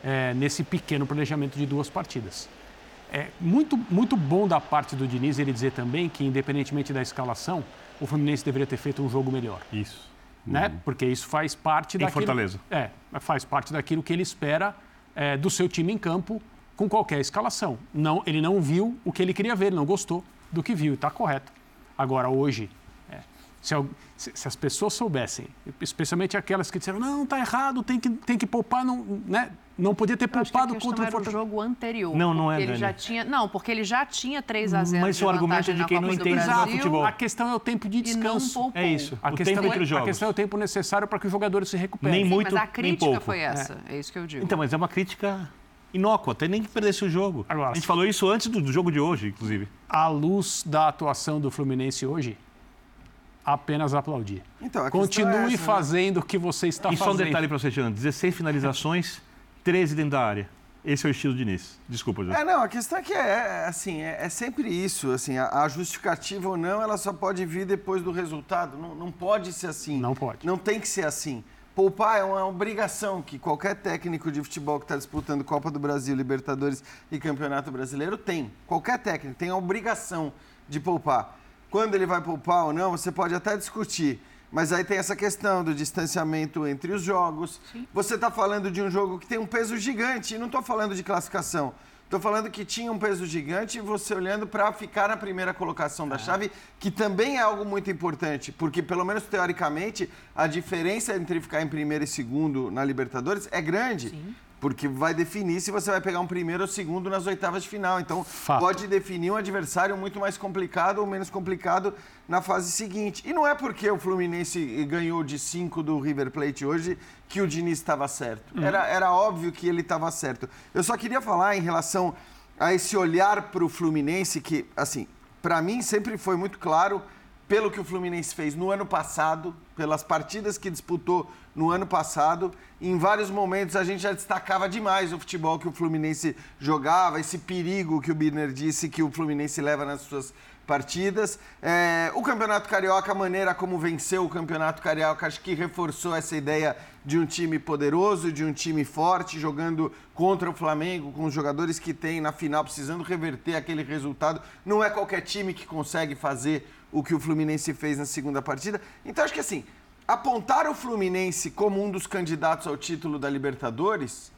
é, nesse pequeno planejamento de duas partidas. É muito, muito bom da parte do Diniz ele dizer também que, independentemente da escalação, o Fluminense deveria ter feito um jogo melhor. Isso. Né? Porque isso faz parte Em daquilo... Fortaleza. É, faz parte daquilo que ele espera é, do seu time em campo com qualquer escalação. Não, ele não viu o que ele queria ver, ele não gostou do que viu, e está correto. Agora, hoje, é, se- se as pessoas soubessem, especialmente aquelas que disseram, não, está errado, tem que, tem que poupar, não, né? Não podia ter a poupado contra o o Fortaleza. jogo anterior. Não, não é, ele Dani. já tinha Não, porque ele já tinha 3 a 0 Mas o argumento é de quem Copa não entende Brasil, de futebol. A questão é o tempo de E descanso. É isso. A o questão, tempo é, entre os a jogos. questão é o tempo necessário para que os jogadores se recuperem. Nem Sim, muito, mas a nem crítica pouco. foi essa. É. isso que eu digo. Então, mas é uma crítica inócua, até nem que perdesse o jogo. a gente falou isso antes do, do jogo de hoje, inclusive. À luz da atuação do Fluminense hoje, apenas aplaudir. Então, a Continue é essa, né? fazendo o que você está e só um fazendo. detalhe para você, Jean. 16 finalizações, 13 dentro da área. Esse é o estilo Diniz. Desculpa, Jean. É, não, a questão é que é, é, assim, é, é sempre isso, assim, a, a justificativa ou não, ela só pode vir depois do resultado, não, não pode ser assim. Não pode. Não tem que ser assim. Poupar é uma obrigação que qualquer técnico de futebol que está disputando Copa do Brasil, Libertadores e Campeonato Brasileiro tem. Qualquer técnico tem a obrigação de poupar. Quando ele vai poupar ou não, você pode até discutir. Mas aí tem essa questão do distanciamento entre os jogos. Você está falando de um jogo que tem um peso gigante, e não estou falando de classificação. Estou falando que tinha um peso gigante e você olhando para ficar na primeira colocação da chave, que também é algo muito importante, porque pelo menos teoricamente a diferença entre ficar em primeiro e segundo na Libertadores é grande. Porque vai definir se você vai pegar um primeiro ou segundo nas oitavas de final. Então, pode definir um adversário muito mais complicado ou menos complicado na fase seguinte. E não é porque o Fluminense ganhou de 5 do River Plate hoje que o Diniz estava certo. Uhum. Era, era óbvio que ele estava certo. Eu só queria falar em relação a esse olhar para o Fluminense que, assim, para mim sempre foi muito claro pelo que o Fluminense fez no ano passado, pelas partidas que disputou no ano passado. Em vários momentos a gente já destacava demais o futebol que o Fluminense jogava, esse perigo que o Birner disse que o Fluminense leva nas suas partidas. É, o Campeonato Carioca, a maneira como venceu o Campeonato Carioca, acho que reforçou essa ideia de um time poderoso, de um time forte, jogando contra o Flamengo, com os jogadores que tem na final, precisando reverter aquele resultado. Não é qualquer time que consegue fazer o que o Fluminense fez na segunda partida. Então, acho que assim, apontar o Fluminense como um dos candidatos ao título da Libertadores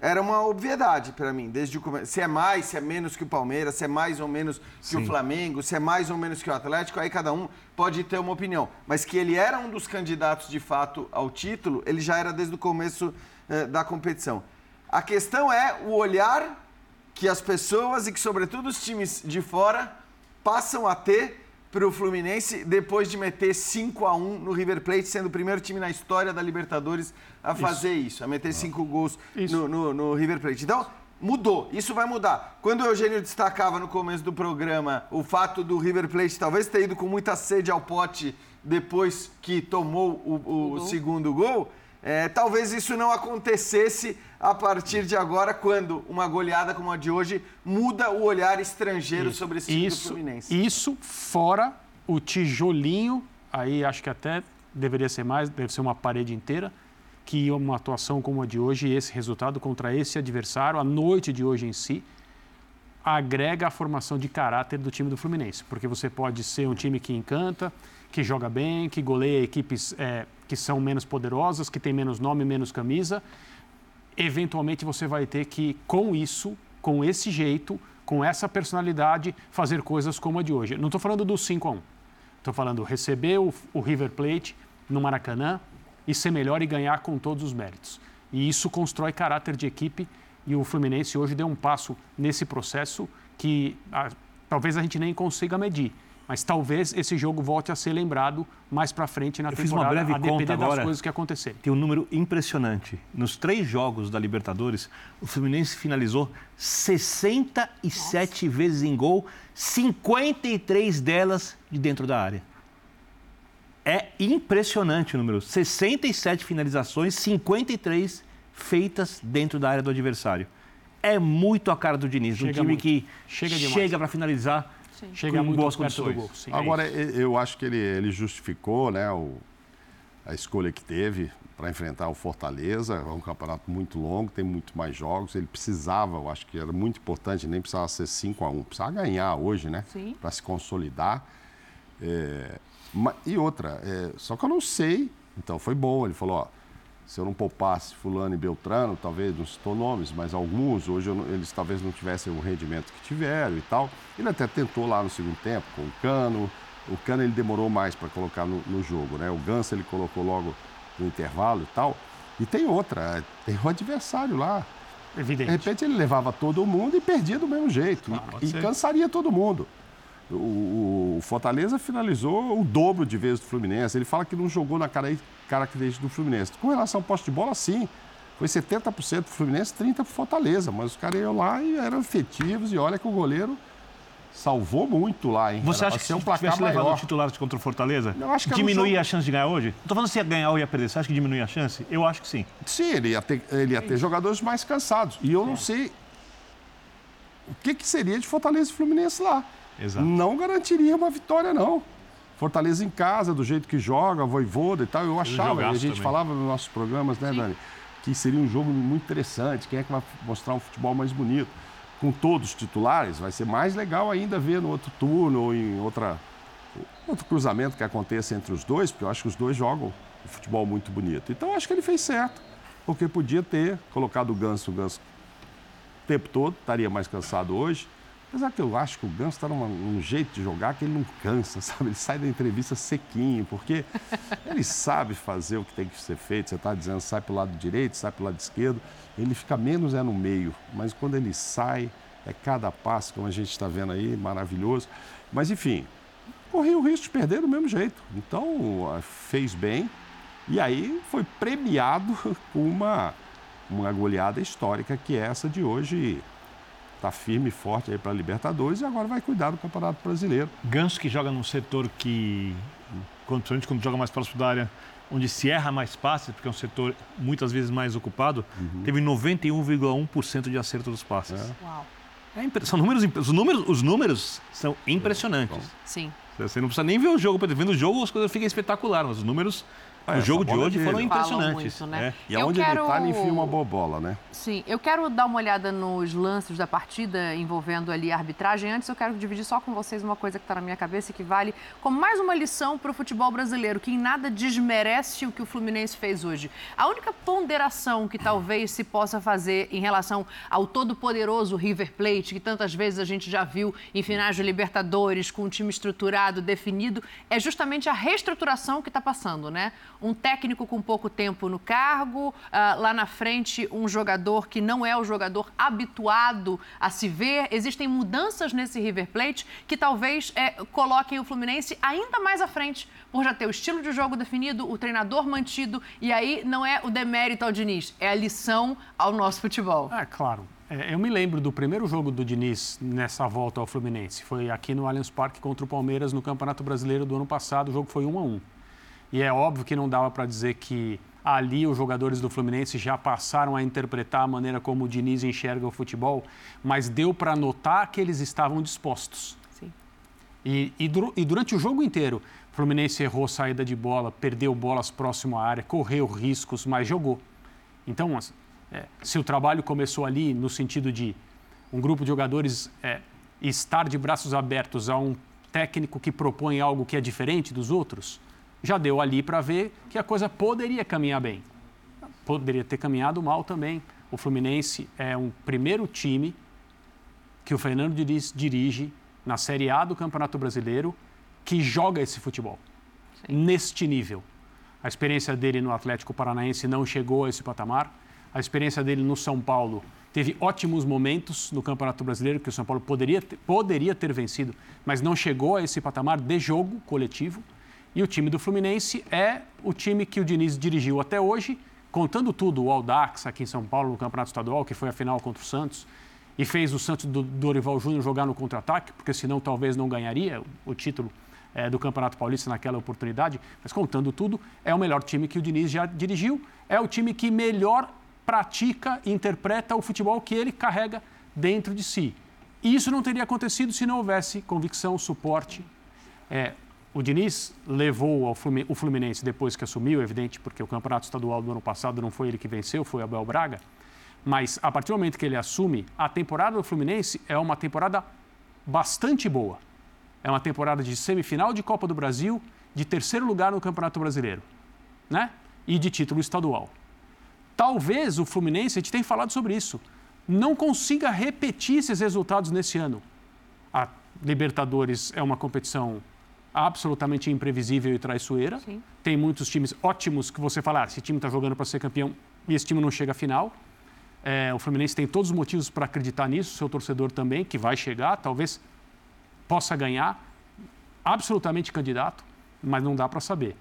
era uma obviedade para mim, desde o começo. Se é mais, se é menos que o Palmeiras, se é mais ou menos que o Sim. Flamengo, se é mais ou menos que o Atlético, aí cada um pode ter uma opinião. Mas que ele era um dos candidatos de fato ao título, ele já era desde o começo eh, da competição. A questão é o olhar que as pessoas e que, sobretudo, os times de fora passam a ter para o Fluminense depois de meter 5 a 1 no River Plate, sendo o primeiro time na história da Libertadores a fazer isso, a meter cinco gols no, no- no River Plate. Então, mudou, isso vai mudar. Quando o Eugênio destacava no começo do programa o fato do River Plate talvez ter ido com muita sede ao pote depois que tomou o, o segundo gol, é, talvez isso não acontecesse a partir de agora, quando uma goleada como a de hoje muda o olhar estrangeiro sobre esse time do isso, Fluminense. Isso fora o tijolinho, aí acho que até deveria ser mais, deve ser uma parede inteira, que uma atuação como a de hoje esse resultado contra esse adversário, a noite de hoje em si, agrega a formação de caráter do time do Fluminense. Porque você pode ser um time que encanta, que joga bem, que goleia equipes é, que são menos poderosas, que tem menos nome, menos camisa. Eventualmente você vai ter que, com isso, com esse jeito, com essa personalidade, fazer coisas como a de hoje. Não estou falando do 5 a 1 Estou falando receber o, o River Plate no Maracanã e ser melhor e ganhar com todos os méritos. E isso constrói caráter de equipe e o Fluminense hoje deu um passo nesse processo que ah, talvez a gente nem consiga medir. Mas talvez esse jogo volte a ser lembrado mais para frente na Eu temporada, fiz uma breve a depender conta das agora. coisas que acontecerem. Tem um número impressionante. Nos três jogos da Libertadores, o Fluminense finalizou 67 vezes em gol, 53 delas de dentro da área. É impressionante o número. 67 finalizações, 53 feitas dentro da área do adversário. É muito a cara do Diniz, um Chega time muito. que Chega chega para finalizar Chega com muito boas perto do condições. gol, sim. Agora, e- eu acho que ele, ele justificou né, o- a escolha que teve para enfrentar o Fortaleza. É um campeonato muito longo, tem muito mais jogos. Ele precisava, eu acho que era muito importante, nem precisava ser 5 a 1 precisava ganhar hoje, né? Sim. Para se consolidar. É, e outra, é, só que eu não sei. Então foi bom. Ele falou: ó, se eu não poupasse Fulano e Beltrano, talvez, não citou nomes, mas alguns, hoje não- eles talvez não tivessem o rendimento que tiveram e tal. Ele até tentou lá no segundo tempo com o Cano. O Cano ele demorou mais para colocar no, no jogo, né? O Ganso ele colocou logo no intervalo e tal. E tem outra, tem o adversário lá. Evidente. De repente ele levava todo mundo e perdia do mesmo jeito. e e ser. cansaria todo mundo. O, o- Fortaleza finalizou o dobro de vezes do Fluminense. Ele fala que não jogou na cara- característica do Fluminense. Com relação ao poste de bola, sim. Foi 70% do Fluminense, 30% para Fortaleza. Mas os caras iam lá e eram efetivos. E olha que o goleiro salvou muito lá, hein? Você Era acha que ser se um placar tivesse levado maior. o titular contra o Fortaleza, Eu acho que diminuía jogo- a chance de ganhar hoje? Não tô falando se ia ganhar ou ia perder. Você acha que diminuía a chance? Eu acho que sim. Sim, ele ia ter, ele ia ter jogadores mais cansados. E eu não sei o que, que seria de Fortaleza e Fluminense lá. Exato. Não garantiria uma vitória, não. Fortaleza em casa, do jeito que joga, voivoda e tal. Eu achava, e a gente também. falava nos nossos programas, né, Dani? Que seria um jogo muito interessante. Quem é que vai mostrar um futebol mais bonito? Com todos os titulares, vai ser mais legal ainda ver no outro turno ou em outra, outro cruzamento que aconteça entre os dois, porque eu acho que os dois jogam um futebol muito bonito. Então, eu acho que ele fez certo, porque podia ter colocado o Ganso, o Ganso o tempo todo, estaria mais cansado hoje. Apesar que eu acho que o Ganso está num jeito de jogar que ele não cansa, sabe? Ele sai da entrevista sequinho, porque ele sabe fazer o que tem que ser feito. Você está dizendo, sai para o lado direito, sai para o lado esquerdo. Ele fica menos é no meio, mas quando ele sai, é cada passo, como a gente está vendo aí, maravilhoso. Mas, enfim, corria o risco de perder do mesmo jeito. Então, fez bem. E aí foi premiado com uma, uma goleada histórica, que é essa de hoje. Está firme e forte aí para a Libertadores e agora vai cuidar do Campeonato Brasileiro. Ganso que joga num setor que, quando- principalmente quando joga mais próximo da área, onde se erra mais passes, porque é um setor muitas vezes mais ocupado, teve 91,1% de acerto dos passes. Uau. É impre- são números, imp- os números, os números são impressionantes. Sim. Você não precisa nem ver o jogo, para vendo o jogo as coisas ficam espetaculares, mas os números Essa jogo de hoje foram impressionantes. muito, né? É. E Eu aonde quero- ele está, ele enfia uma boa bola, né? Sim, eu quero dar uma olhada nos lances da partida envolvendo ali a arbitragem. Antes, eu quero dividir só com vocês uma coisa que está na minha cabeça e que vale como mais uma lição para o futebol brasileiro, que em nada desmerece o que o Fluminense fez hoje. A única ponderação que talvez se possa fazer em relação ao todo-poderoso River Plate, que tantas vezes a gente já viu em finais de Libertadores, com um time estruturado, definido, é justamente a reestruturação que está passando, né? Um técnico com pouco tempo no cargo, ah, lá na frente um jogador que não é o jogador habituado a se ver. Existem mudanças nesse River Plate que talvez eh, coloquem o Fluminense ainda mais à frente, por já ter o estilo de jogo definido, o treinador mantido, e aí não é o demérito ao Diniz, é a lição ao nosso futebol. É, claro. É, eu me lembro do primeiro jogo do Diniz nessa volta ao Fluminense. Foi aqui no Allianz Parque contra o Palmeiras no Campeonato Brasileiro do ano passado. O jogo foi 1 a 1 E é óbvio que não dava para dizer que ali os jogadores do Fluminense já passaram a interpretar a maneira como o Diniz enxerga o futebol, mas deu para notar que eles estavam dispostos. Sim. E, e, e durante o jogo inteiro, o Fluminense errou saída de bola, perdeu bolas próximo à área, correu riscos, mas jogou. Então, assim, é, se o trabalho começou ali no sentido de um grupo de jogadores é, estar de braços abertos a um técnico que propõe algo que é diferente dos outros, já deu ali para ver que a coisa poderia caminhar bem. Poderia ter caminhado mal também. O Fluminense é um primeiro time que o Fernando Diniz dirige na Série A do Campeonato Brasileiro que joga esse futebol Sim. neste nível. A experiência dele no Atlético Paranaense não chegou a esse patamar. A experiência dele no São Paulo teve ótimos momentos no Campeonato Brasileiro que o São Paulo poderia ter, poderia ter vencido, mas não chegou a esse patamar de jogo coletivo. E o time do Fluminense é o time que o Diniz dirigiu até hoje, contando tudo, o Aldax aqui em São Paulo no Campeonato Estadual, que foi a final contra o Santos, e fez o Santos do Dorival Júnior jogar no contra-ataque, porque senão talvez não ganharia o título é, do Campeonato Paulista naquela oportunidade. Mas contando tudo, é o melhor time que o Diniz já dirigiu, é o time que melhor pratica e interpreta o futebol que ele carrega dentro de si. E isso não teria acontecido se não houvesse convicção, suporte. É, o Diniz levou o Fluminense depois que assumiu, evidente, porque o campeonato estadual do ano passado não foi ele que venceu, foi Abel Braga. Mas a partir do momento que ele assume, a temporada do Fluminense é uma temporada bastante boa. É uma temporada de semifinal de Copa do Brasil, de terceiro lugar no Campeonato Brasileiro, né? E de título estadual. Talvez o Fluminense, a gente tem falado sobre isso, não consiga repetir esses resultados nesse ano. A Libertadores é uma competição absolutamente imprevisível e traiçoeira. Sim. Tem muitos times ótimos que você fala, ah, esse time está jogando para ser campeão e esse time não chega à final. É, o Fluminense tem todos os motivos para acreditar nisso, seu torcedor também, que vai chegar, talvez possa ganhar, absolutamente candidato, mas não dá para saber.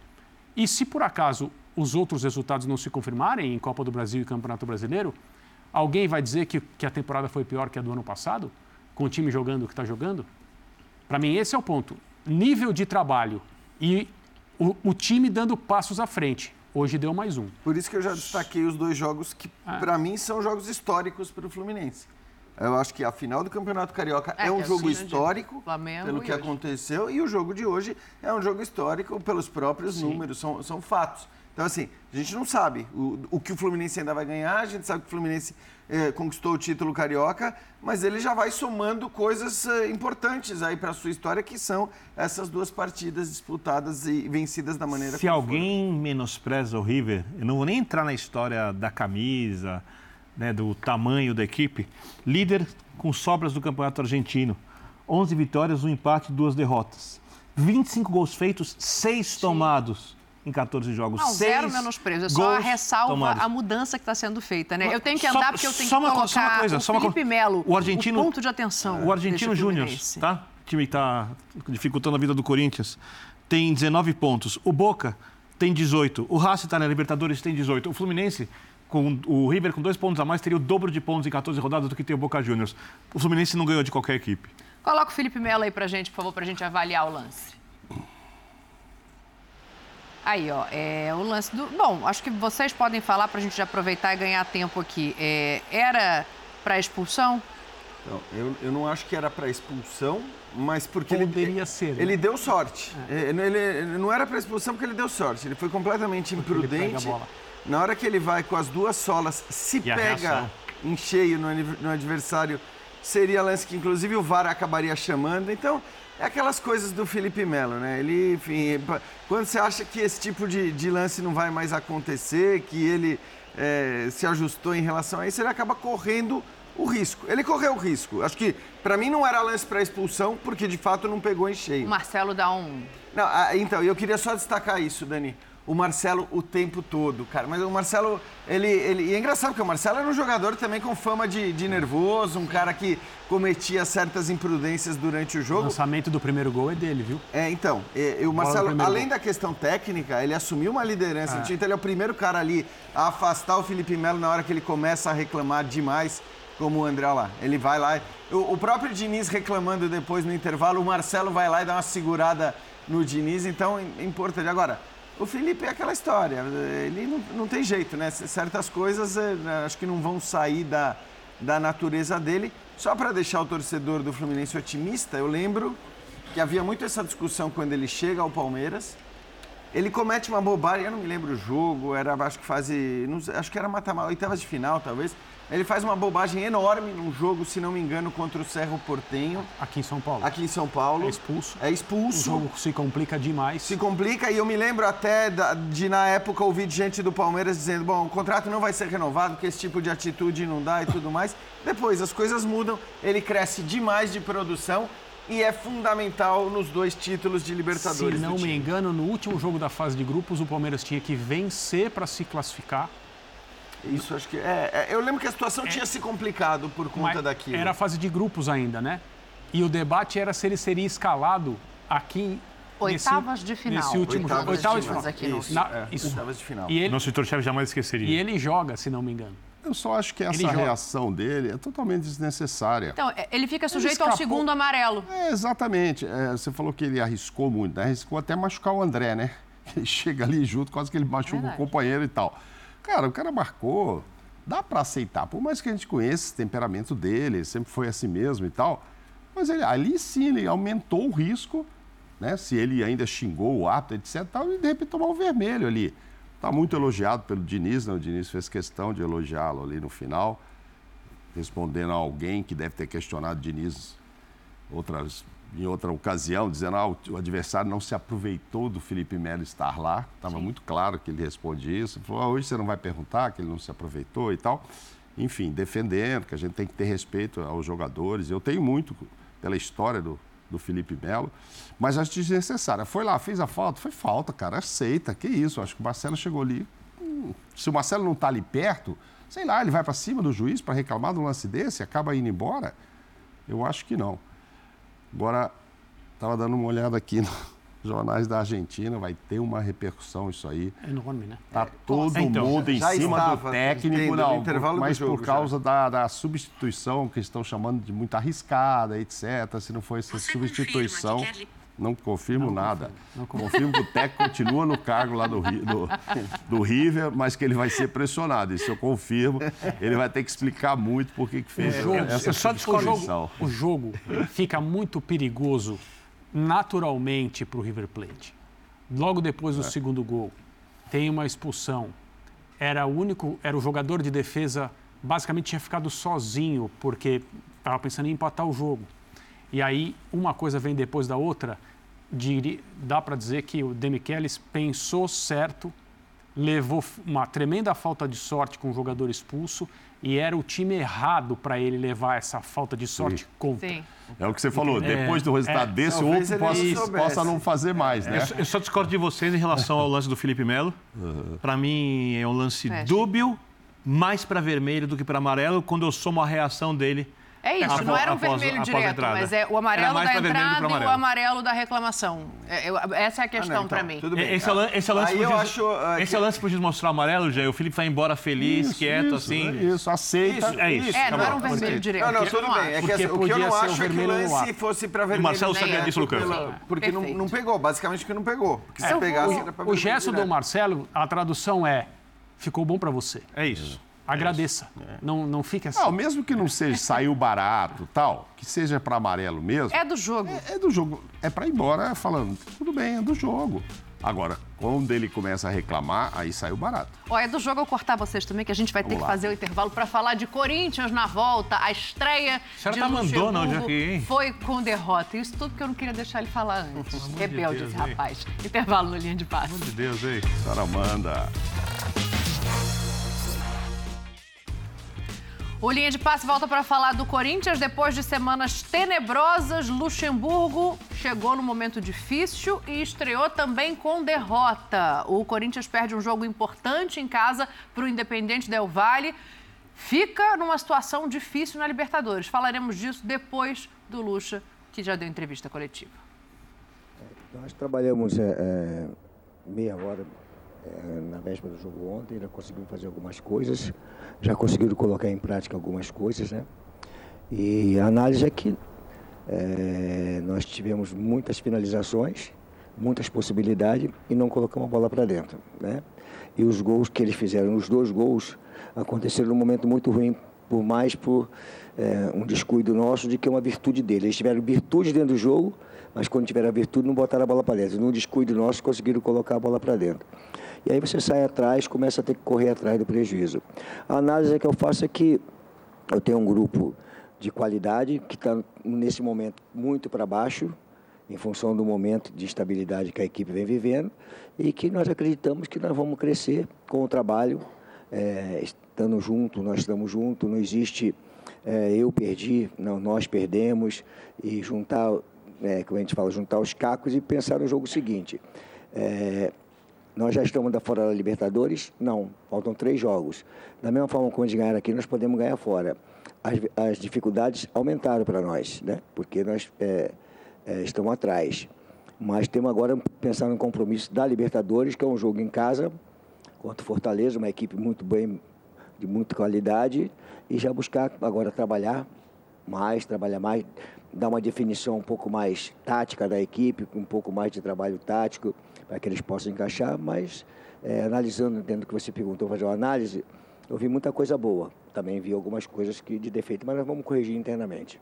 E se por acaso os outros resultados não se confirmarem em Copa do Brasil e Campeonato Brasileiro, alguém vai dizer que, que a temporada foi pior que a do ano passado, com o time jogando o que está jogando? Para mim, esse é o ponto. Nível de trabalho e o, o time dando passos à frente. Hoje deu mais um. Por isso que eu já destaquei os dois jogos que, ah. para mim, são jogos históricos para o Fluminense. Eu acho que a final do Campeonato Carioca é, é um jogo histórico pelo que hoje. aconteceu e o jogo de hoje é um jogo histórico pelos próprios Sim. números, são, são fatos. Então, assim, a gente não sabe. O, o que o Fluminense ainda vai ganhar, a gente sabe que o Fluminense eh, conquistou o título carioca, mas ele já vai somando coisas eh, importantes aí para a sua história, que são essas duas partidas disputadas e vencidas da maneira Se alguém menospreza o River, eu não vou nem entrar na história da camisa, né, do tamanho da equipe, líder com sobras do Campeonato Argentino, 11 vitórias, um empate, duas derrotas. 25 gols feitos, 6 tomados em 14 jogos. Não, zero menosprezo. É só a ressalva tomados. a mudança que está sendo feita, né? Eu tenho que andar só, porque eu tenho que uma, colocar só uma coisa, o só Felipe uma... Melo, o, argentino, o ponto de atenção. O Argentino Júnior, tá? O time que está dificultando a vida do Corinthians, tem 19 pontos. O Boca tem 18. O Racing está na Libertadores, tem 18. O Fluminense com o River com dois pontos a mais teria o dobro de pontos em 14 rodadas do que tem o Boca Juniors. O Fluminense não ganhou de qualquer equipe. Coloca o Felipe Melo aí pra gente, por favor, pra gente avaliar o lance. Aí, ó, é o lance do. Bom, acho que vocês podem falar para a gente aproveitar e ganhar tempo aqui. É, era para expulsão? Não, eu, eu não acho que era para expulsão, mas porque Poderia ele, ser. Né? Ele deu sorte. É. Ele, ele, não era para expulsão porque ele deu sorte. Ele foi completamente imprudente. Na hora que ele vai com as duas solas, se e pega em cheio no, no adversário, seria lance que inclusive o VAR acabaria chamando. Então, é aquelas coisas do Felipe Melo, né? Ele, enfim, quando você acha que esse tipo de, de lance não vai mais acontecer, que ele é, se ajustou em relação a isso, ele acaba correndo o risco. Ele correu o risco. Acho que, para mim, não era lance para expulsão, porque de fato não pegou em cheio. O Marcelo dá um. Não, então, eu queria só destacar isso, Dani o Marcelo o tempo todo, cara. Mas o Marcelo, ele, ele. E é engraçado porque o Marcelo era um jogador também com fama de, de nervoso, um cara que cometia certas imprudências durante o jogo. O lançamento do primeiro gol é dele, viu? É, então. E, e o Marcelo, além gol. da questão técnica, ele assumiu uma liderança. É. Então ele é o primeiro cara ali a afastar o Felipe Melo na hora que ele começa a reclamar demais como o André lá. Ele vai lá. O, o, próprio Diniz reclamando depois no intervalo, o Marcelo vai lá e dá uma segurada no Diniz, então é importante. Agora, o Felipe é aquela história, ele não, não tem jeito, né? Certas coisas é, né, acho que não vão sair da, da natureza dele. Só para deixar o torcedor do Fluminense otimista, eu lembro que havia muito essa discussão quando ele chega ao Palmeiras. Ele comete uma bobagem, eu não me lembro o jogo, era acho que fase, acho que era mata-mata, oitavas de final talvez. Ele faz uma bobagem enorme num jogo, se não me engano, contra o Cerro Portenho. Aqui em São Paulo. Aqui em São Paulo. É expulso. É expulso. O jogo se complica demais. Se complica e eu me lembro até de, na época, ouvir gente do Palmeiras dizendo: bom, o contrato não vai ser renovado, porque esse tipo de atitude não dá e tudo mais. Depois as coisas mudam, ele cresce demais de produção e é fundamental nos dois títulos de Libertadores. Se não me engano, no último jogo da fase de grupos, o Palmeiras tinha que vencer para se classificar. Isso acho que. É, é, eu lembro que a situação tinha se complicado por conta Mas daquilo. Era a fase de grupos ainda, né? E o debate era se ele seria escalado aqui. Oitavas nesse, de final. Nesse último Oitavas jogo. de Oitavas de final. Aqui no- Isso, Na- é, isso. oitavas de final. E ele, Nosso editor-chefe jamais esqueceria. e ele joga, se não me engano. Eu só acho que essa Ele reação dele é totalmente desnecessária. Então, é, ele fica sujeito ao escapou. segundo amarelo. É, exatamente. É, você falou que ele arriscou muito, né? Arriscou até machucar o André, né? Ele chega ali junto, quase que ele machuca Verdade. o companheiro e tal. Cara, o cara marcou. Dá pra aceitar. Por mais que a gente conheça esse temperamento dele, ele sempre foi assim mesmo e tal. Mas ele, ali sim, ele aumentou o risco, né? Se ele ainda xingou o árbitro, etc. Tal, e de repente tomar o vermelho ali. Tá muito elogiado pelo Diniz, né? O Diniz fez questão de elogiá-lo ali no final, respondendo a alguém que deve ter questionado o Diniz outras, em outra ocasião, dizendo que ah, o adversário não se aproveitou do Felipe Melo estar lá. Estava muito claro que ele responde isso. Ele falou, ah, hoje você não vai perguntar que ele não se aproveitou e tal. Enfim, defendendo que a gente tem que ter respeito aos jogadores. Eu tenho muito pela história do, do Felipe Melo, mas acho desnecessária. Foi lá, fez a falta? Foi falta, cara, aceita. Que isso, acho que o Marcelo chegou ali. hum, se o Marcelo não está ali perto, sei lá, ele vai para cima do juiz para reclamar um lance desse e acaba indo embora? Eu acho que não. Agora, estava dando uma olhada aqui nos jornais da Argentina, vai ter uma repercussão isso aí. É enorme, né? Tá todo Então, mundo em cima estava, do técnico, entendo, não, intervalo do mas jogo por causa da, da substituição que estão chamando de muito arriscada, etc. Se não for essa substituição, não confirmo nada. Confirmo que o técnico continua no cargo lá do, do, do River, mas que ele vai ser pressionado. Isso eu confirmo. Ele vai ter que explicar muito por que fez O jogo, essa só discordo. substituição. O jogo fica muito perigoso naturalmente para o River Plate. Logo depois É. do segundo gol, tem uma expulsão. Era o único, era o jogador de defesa, basicamente tinha ficado sozinho porque estava pensando em empatar o jogo. E aí uma coisa vem depois da outra. Diri- dá para dizer que o Demichelis pensou certo, levou uma tremenda falta de sorte com o jogador expulso e era o time errado para ele levar essa falta de sorte contra. Sim. É o que você falou. É, Depois do resultado é. desse, o outro possa, possa não fazer mais, né? Eu só- Eu só discordo de vocês em relação ao lance do Felipe Melo. Para mim é um lance dúbio, mais para vermelho do que para amarelo, quando eu somo a reação dele. É isso, Após- não era um após- vermelho após a direto, mas é o amarelo da que entrada e o amarelo. da reclamação. É, eu- essa é a questão Ah, não, para então, mim. tudo bem. Esse é o esse é o lance eu acho, ah, Esse que- é o lance juiz mostrar o amarelo, já. O Felipe vai embora feliz, Isso, quieto, isso, assim. é Isso, aceita. É isso. É, não era um vermelho direto. Não, não, tudo bem. É que Porque assim, o que eu podia não ser o acho é que o vermelho no lance ar. fosse para vermelho. Marcelo Nem sabia é, disso, Lucas. Porque não, pegou, basicamente porque não pegou. Porque se É, pegasse, o- era para o, gesto do. Marcelo, a tradução é: ficou bom para você. É isso. Agradeça. Não, não fique assim. Não, mesmo que não seja saiu barato tal, que seja para amarelo mesmo, É do jogo. é, é do jogo. É para ir embora falando, tudo bem, é do jogo. Agora, quando ele começa a reclamar, aí saiu barato. Ó, é do jogo eu cortar vocês também, que a gente vai ter Vamos que lá. fazer o intervalo para falar de Corinthians na volta. A estreia A senhora de tá hoje Luxemburgo aqui, hein? foi com derrota. Isso tudo que eu não queria deixar ele falar antes. Rebelde Deus, esse hein? rapaz. Intervalo no linha de passe. Meu Deus, ei. A senhora manda. O Linha de Passe volta para falar do Corinthians. Depois de semanas tenebrosas, Luxemburgo chegou no momento difícil e estreou também com derrota. O Corinthians perde um jogo importante em casa para o Independente Del Valle. Fica numa situação difícil na Libertadores. Falaremos disso depois do Luxa, que já deu entrevista coletiva. Nós trabalhamos é, é, meia hora na véspera do jogo ontem, já conseguimos fazer algumas coisas, já conseguiram colocar em prática algumas coisas, né? E a análise é que é, nós tivemos muitas finalizações, muitas possibilidades e não colocamos a bola para dentro, né? E os gols que eles fizeram, os dois gols, aconteceram num momento muito ruim, por mais por é, um descuido nosso de que é uma virtude deles. Eles tiveram virtude dentro do jogo, mas quando tiveram a virtude não botaram a bola para dentro. Num descuido nosso conseguiram colocar a bola para dentro. E aí você sai atrás, começa a ter que correr atrás do prejuízo. A análise que eu faço é que eu tenho um grupo de qualidade que está nesse momento muito para baixo, em função do momento de estabilidade que a equipe vem vivendo, e que nós acreditamos que nós vamos crescer com o trabalho, é, estando junto, nós estamos juntos, não existe é, eu perdi, não, nós perdemos, e juntar é, como a gente fala, juntar os cacos e pensar no jogo seguinte. É, nós já estamos da fora da Libertadores? Não, faltam três jogos. Da mesma forma como eles ganharam aqui, nós podemos ganhar fora. As, as dificuldades aumentaram para nós, né? porque nós é, é, estamos atrás. Mas temos agora pensar no compromisso da Libertadores, que é um jogo em casa, contra o Fortaleza, uma equipe muito bem, de muita qualidade, e já buscar agora trabalhar mais, trabalhar mais, dar uma definição um pouco mais tática da equipe, um pouco mais de trabalho tático, para que eles possam encaixar, mas é, analisando dentro do que você perguntou, fazer uma análise, eu vi muita coisa boa. Também vi algumas coisas que de defeito, mas nós vamos corrigir internamente.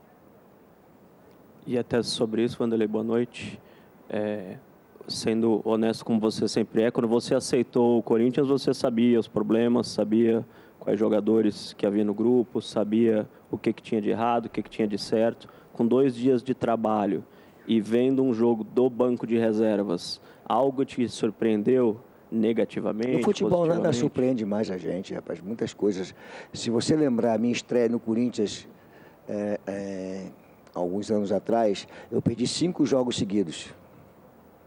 E até sobre isso, Vanderlei, boa noite. É, sendo honesto como você sempre é, quando você aceitou o Corinthians, você sabia os problemas, sabia quais jogadores que havia no grupo, sabia o que, que tinha de errado, o que, que tinha de certo. Com dois dias de trabalho e vendo um jogo do banco de reservas, algo te surpreendeu negativamente? No futebol nada surpreende mais a gente, rapaz. Muitas coisas. Se você lembrar a minha estreia no Corinthians, é, é, alguns anos atrás, eu perdi cinco jogos seguidos.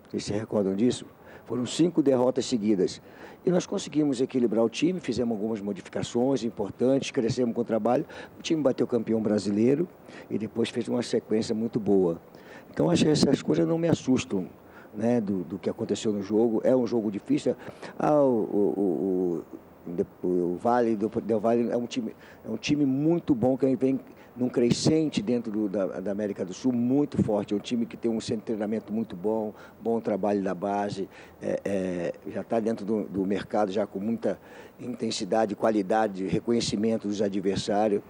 Vocês se recordam disso? Foram cinco derrotas seguidas. E nós conseguimos equilibrar o time, fizemos algumas modificações importantes, crescemos com o trabalho. O time bateu campeão brasileiro e depois fez uma sequência muito boa. Então, acho que essas coisas não me assustam. Né, do, do que aconteceu no jogo. É um jogo difícil. Ah, o, o, o, o Vale do Del é um time, é um time muito bom que vem num crescente dentro do, da, da, América do Sul muito forte. É um time que tem um centro de treinamento muito bom, bom trabalho da base, é, é, já está dentro do, do, mercado já com muita intensidade, qualidade, reconhecimento dos adversários.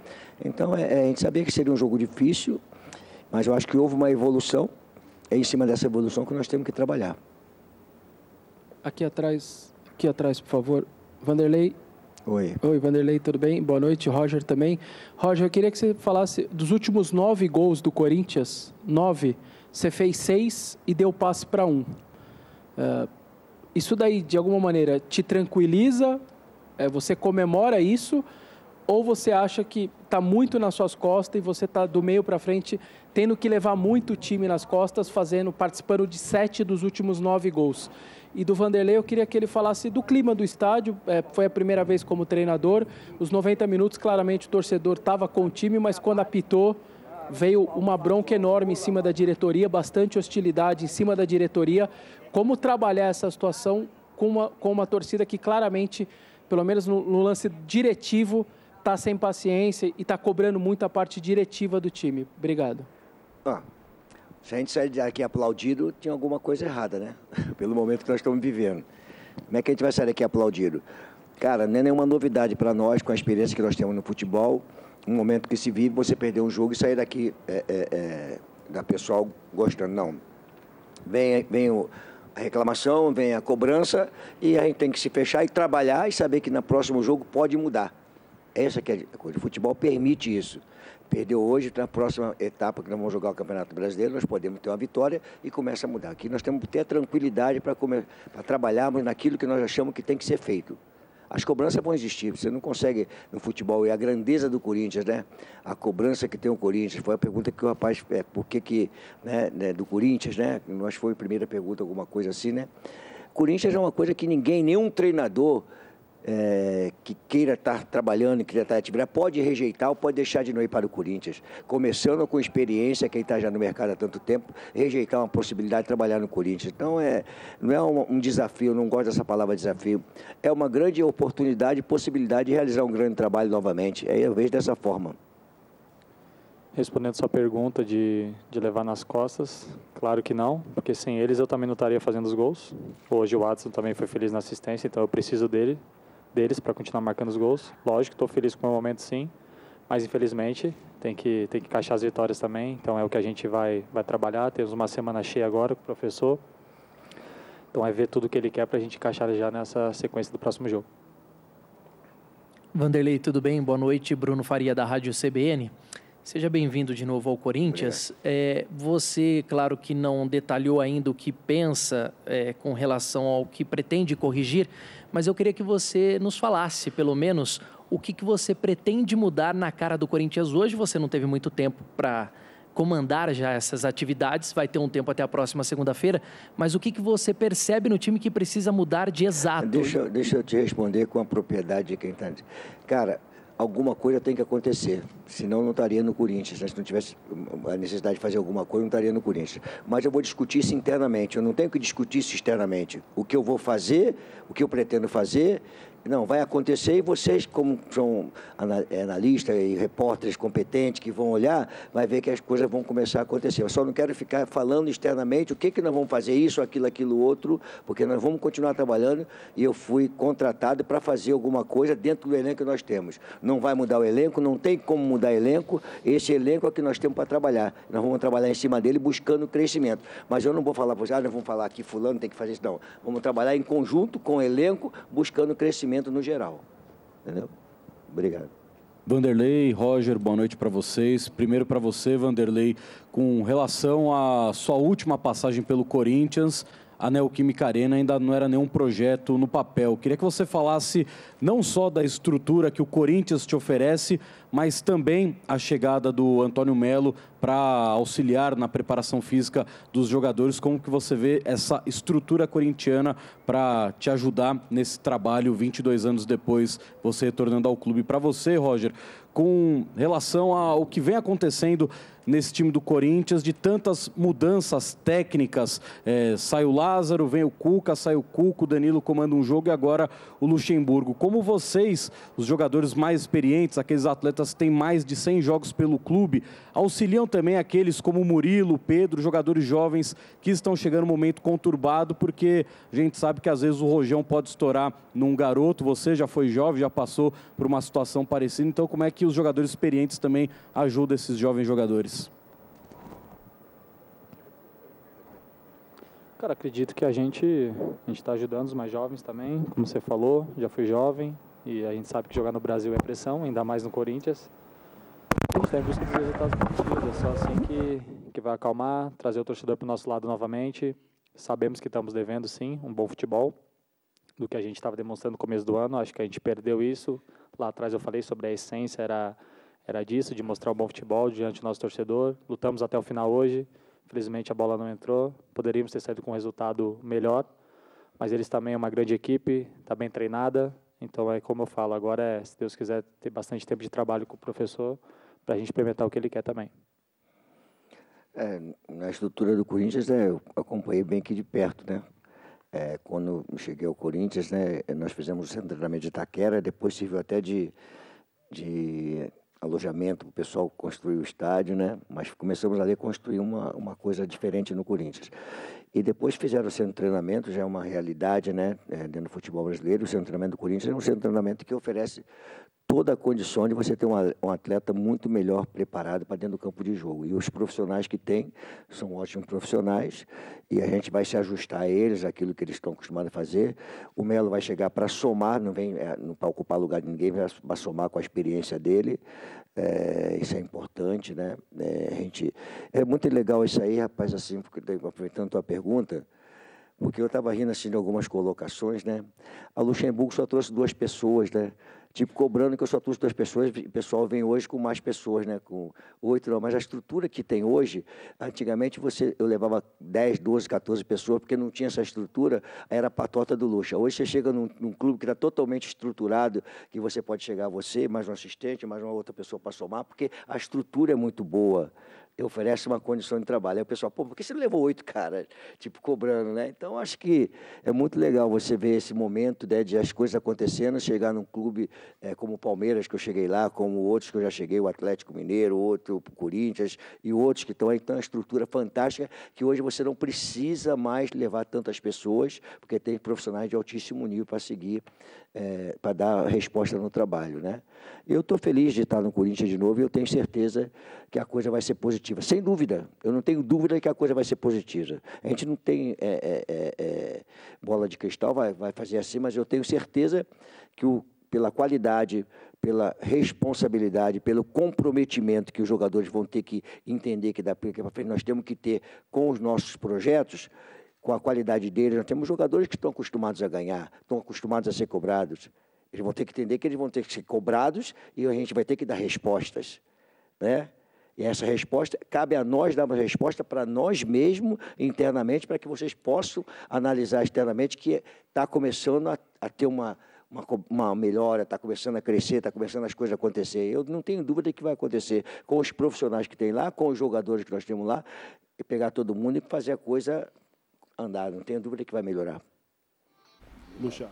Então é, é, a gente sabia que seria um jogo difícil, mas eu acho que houve uma evolução. É em cima dessa evolução que nós temos que trabalhar. Aqui atrás, aqui atrás, por favor, Vanderlei. Oi. Oi, Vanderlei, tudo bem? Boa noite, Roger também. Roger, eu queria que você falasse dos últimos nove gols do Corinthians, nove, você fez seis e deu passe para um. Uh, isso daí, de alguma maneira, te tranquiliza? É, você comemora isso? Ou você acha que está muito nas suas costas e você está do meio para frente tendo que levar muito o time nas costas, fazendo, participando de sete dos últimos nove gols? E do Vanderlei, eu queria que ele falasse do clima do estádio. É, foi a primeira vez como treinador. Os 90 minutos, claramente, o torcedor estava com o time, mas quando apitou, veio uma bronca enorme em cima da diretoria, bastante hostilidade em cima da diretoria. Como trabalhar essa situação com uma, com uma torcida que claramente, pelo menos no, no lance diretivo, está sem paciência e está cobrando muito a parte diretiva do time? Obrigado. Ah, se a gente sair daqui aplaudido, tinha alguma coisa errada, né? Pelo momento que nós estamos vivendo. Como é que a gente vai sair daqui aplaudido? Cara, não é nenhuma novidade para nós, com a experiência que nós temos no futebol. Um momento que se vive, você perder um jogo e sair daqui é, é, é, da pessoal gostando. Não. Vem, vem o, a reclamação, vem a cobrança e a gente tem que se fechar e trabalhar e saber que no próximo jogo pode mudar. Essa que é a coisa. O futebol permite isso. Perdeu hoje, na próxima etapa que nós vamos jogar o Campeonato Brasileiro, nós podemos ter uma vitória e começa a mudar. Aqui nós temos que ter tranquilidade para trabalharmos naquilo que nós achamos que tem que ser feito. As cobranças vão existir, você não consegue no futebol, e a grandeza do Corinthians, né? A cobrança que tem o Corinthians, foi a pergunta que o rapaz, é, por que que, né, né, do Corinthians, né? Nós foi a primeira pergunta, alguma coisa assim, né? Corinthians é uma coisa que ninguém, nenhum treinador é, que queira estar trabalhando, queira estar atividade, pode rejeitar ou pode deixar de não ir para o Corinthians. Começando com experiência, quem está já no mercado há tanto tempo, rejeitar uma possibilidade de trabalhar no Corinthians. Então, é, não é um, um desafio, não gosto dessa palavra desafio, é uma grande oportunidade, possibilidade de realizar um grande trabalho novamente. Aí eu vejo dessa forma. Respondendo sua pergunta de, de levar nas costas, claro que não, porque sem eles eu também não estaria fazendo os gols. Hoje o Watson também foi feliz na assistência, então eu preciso dele deles para continuar marcando os gols. Lógico, estou feliz com o momento sim, mas infelizmente tem que, tem que encaixar as vitórias também. Então é o que a gente vai, vai trabalhar. Temos uma semana cheia agora com o professor. Então é ver tudo o que ele quer para a gente encaixar já nessa sequência do próximo jogo. Vanderlei, tudo bem? Boa noite. Bruno Faria, da Rádio CBN. Seja bem-vindo de novo ao Corinthians. É, você, claro que não detalhou ainda o que pensa é, com relação ao que pretende corrigir, mas eu queria que você nos falasse, pelo menos, o que, que você pretende mudar na cara do Corinthians hoje. Você não teve muito tempo para comandar já essas atividades, vai ter um tempo até a próxima segunda-feira, mas o que, que você percebe no time que precisa mudar de exato? Deixa, eu- deixa eu te responder com a propriedade de quem está. Cara, alguma coisa tem que acontecer, senão não estaria no Corinthians. né? Se não tivesse a necessidade de fazer alguma coisa, não estaria no Corinthians. Mas eu vou discutir isso internamente, eu não tenho que discutir isso externamente. O que eu vou fazer, o que eu pretendo fazer, não, vai acontecer e vocês, como são eh, analistas e repórteres competentes que vão olhar, vai ver que as coisas vão começar a acontecer. Eu só não quero ficar falando externamente o que, que nós vamos fazer, isso, aquilo, aquilo, outro, porque nós vamos continuar trabalhando e eu fui contratado para fazer alguma coisa dentro do elenco que nós temos. Não vai mudar o elenco, não tem como mudar elenco, esse elenco é que nós temos para trabalhar. Nós vamos trabalhar em cima dele buscando crescimento. Mas eu não vou falar para vocês, ah, nós vamos falar aqui, fulano tem que fazer isso, não. Vamos trabalhar em conjunto com o elenco, buscando crescimento no geral. Entendeu? Obrigado. Vanderlei, Roger, boa noite para vocês. Primeiro para você, Vanderlei, com relação à sua última passagem pelo Corinthians, a Neoquímica Arena ainda não era nenhum projeto no papel. Queria que você falasse não só da estrutura que o Corinthians te oferece, mas também a chegada do Antônio Melo para auxiliar na preparação física dos jogadores. Como que você vê essa estrutura corintiana para te ajudar nesse trabalho 22 anos depois, você retornando ao clube? Para você, Roger, com relação ao que vem acontecendo nesse time do Corinthians, de tantas mudanças técnicas. É, sai o Lázaro, vem o Cuca, sai o Cuca, o Danilo comanda um jogo e agora o Luxemburgo. Como vocês, os jogadores mais experientes, aqueles atletas que têm mais de 100 jogos pelo clube, auxiliam também aqueles como Murilo, Pedro, jogadores jovens que estão chegando num momento conturbado, porque a gente sabe que às vezes o rojão pode estourar num garoto, você já foi jovem, já passou por uma situação parecida, então como é que os jogadores experientes também ajudam esses jovens jogadores? Cara, acredito que a gente a está ajudando os mais jovens também, como você falou, já fui jovem e a gente sabe que jogar no Brasil é pressão, ainda mais no Corinthians. Gente está em busca dos resultados positivos, é só assim que, que vai acalmar, trazer o torcedor para o nosso lado novamente. Sabemos que estamos devendo sim um bom futebol do que a gente estava demonstrando no começo do ano. Acho que a gente perdeu isso. Lá atrás eu falei sobre a essência, era, era disso, de mostrar um bom futebol diante do nosso torcedor. Lutamos até o final hoje. Infelizmente a bola não entrou. Poderíamos ter saído com um resultado melhor, mas eles também é uma grande equipe, está bem treinada. Então é como eu falo, agora é, se Deus quiser, ter bastante tempo de trabalho com o professor para a gente implementar o que ele quer também. É, na estrutura do Corinthians, né, eu acompanhei bem aqui de perto, né? É, quando cheguei ao Corinthians, né, nós fizemos o centro de treinamento de Itaquera, depois serviu até de, de alojamento para o pessoal construir o estádio, né? Mas começamos ali a construir uma, uma coisa diferente no Corinthians. E depois fizeram o centro de treinamento, já é uma realidade, né? É, dentro do futebol brasileiro, o centro de treinamento do Corinthians é um centro de treinamento que oferece toda a condição de você ter um, atleta muito melhor preparado para dentro do campo de jogo. E os profissionais que tem são ótimos profissionais e a gente vai se ajustar a eles, aquilo que eles estão acostumados a fazer. O Melo vai chegar para somar, não vem é, não para ocupar lugar de ninguém, vai somar com a experiência dele. É, isso é importante, né? É, a gente, é muito legal isso aí, rapaz, assim, porque aproveitando a tua pergunta, porque eu estava rindo assim de algumas colocações, né? A Luxemburgo só trouxe duas pessoas, né? Tipo, cobrando que eu só trouxe duas pessoas, o pessoal vem hoje com mais pessoas, né? Com oito, não. Mas a estrutura que tem hoje, antigamente você, eu levava 10, 12, 14 pessoas, porque não tinha essa estrutura, era a patota do luxo. Hoje você chega num, num clube que está totalmente estruturado, que você pode chegar você, mais um assistente, mais uma outra pessoa para somar, porque a estrutura é muito boa oferece uma condição de trabalho. Aí o pessoal, pô, por que você levou oito caras, tipo, cobrando, né? Então, acho que é muito legal você ver esse momento né, de as coisas acontecendo, chegar num clube eh, como o Palmeiras, que eu cheguei lá, como outros que eu já cheguei, o Atlético Mineiro, outro o Corinthians e outros que estão aí, então, uma estrutura fantástica, que hoje você não precisa mais levar tantas pessoas, porque tem profissionais de altíssimo nível para seguir, eh, para dar resposta no trabalho, né? Eu estou feliz de estar no Corinthians de novo e eu tenho certeza que a coisa vai ser positiva. Sem dúvida, eu não tenho dúvida que a coisa vai ser positiva. A gente não tem é, é, é, é, bola de cristal, vai, vai fazer assim, mas eu tenho certeza que o, pela qualidade, pela responsabilidade, pelo comprometimento que os jogadores vão ter que entender que daqui para frente nós temos que ter com os nossos projetos, com a qualidade deles, nós temos jogadores que estão acostumados a ganhar, estão acostumados a ser cobrados. Eles vão ter que entender que eles vão ter que ser cobrados e a gente vai ter que dar respostas, né? E essa resposta, cabe a nós darmos resposta para nós mesmos internamente, para que vocês possam analisar externamente que está começando a, a ter uma, uma, uma melhora, está começando a crescer, está começando as coisas a acontecer. Eu não tenho dúvida que vai acontecer com os profissionais que tem lá, com os jogadores que nós temos lá, e pegar todo mundo e fazer a coisa andar. Não tenho dúvida que vai melhorar. Lucha.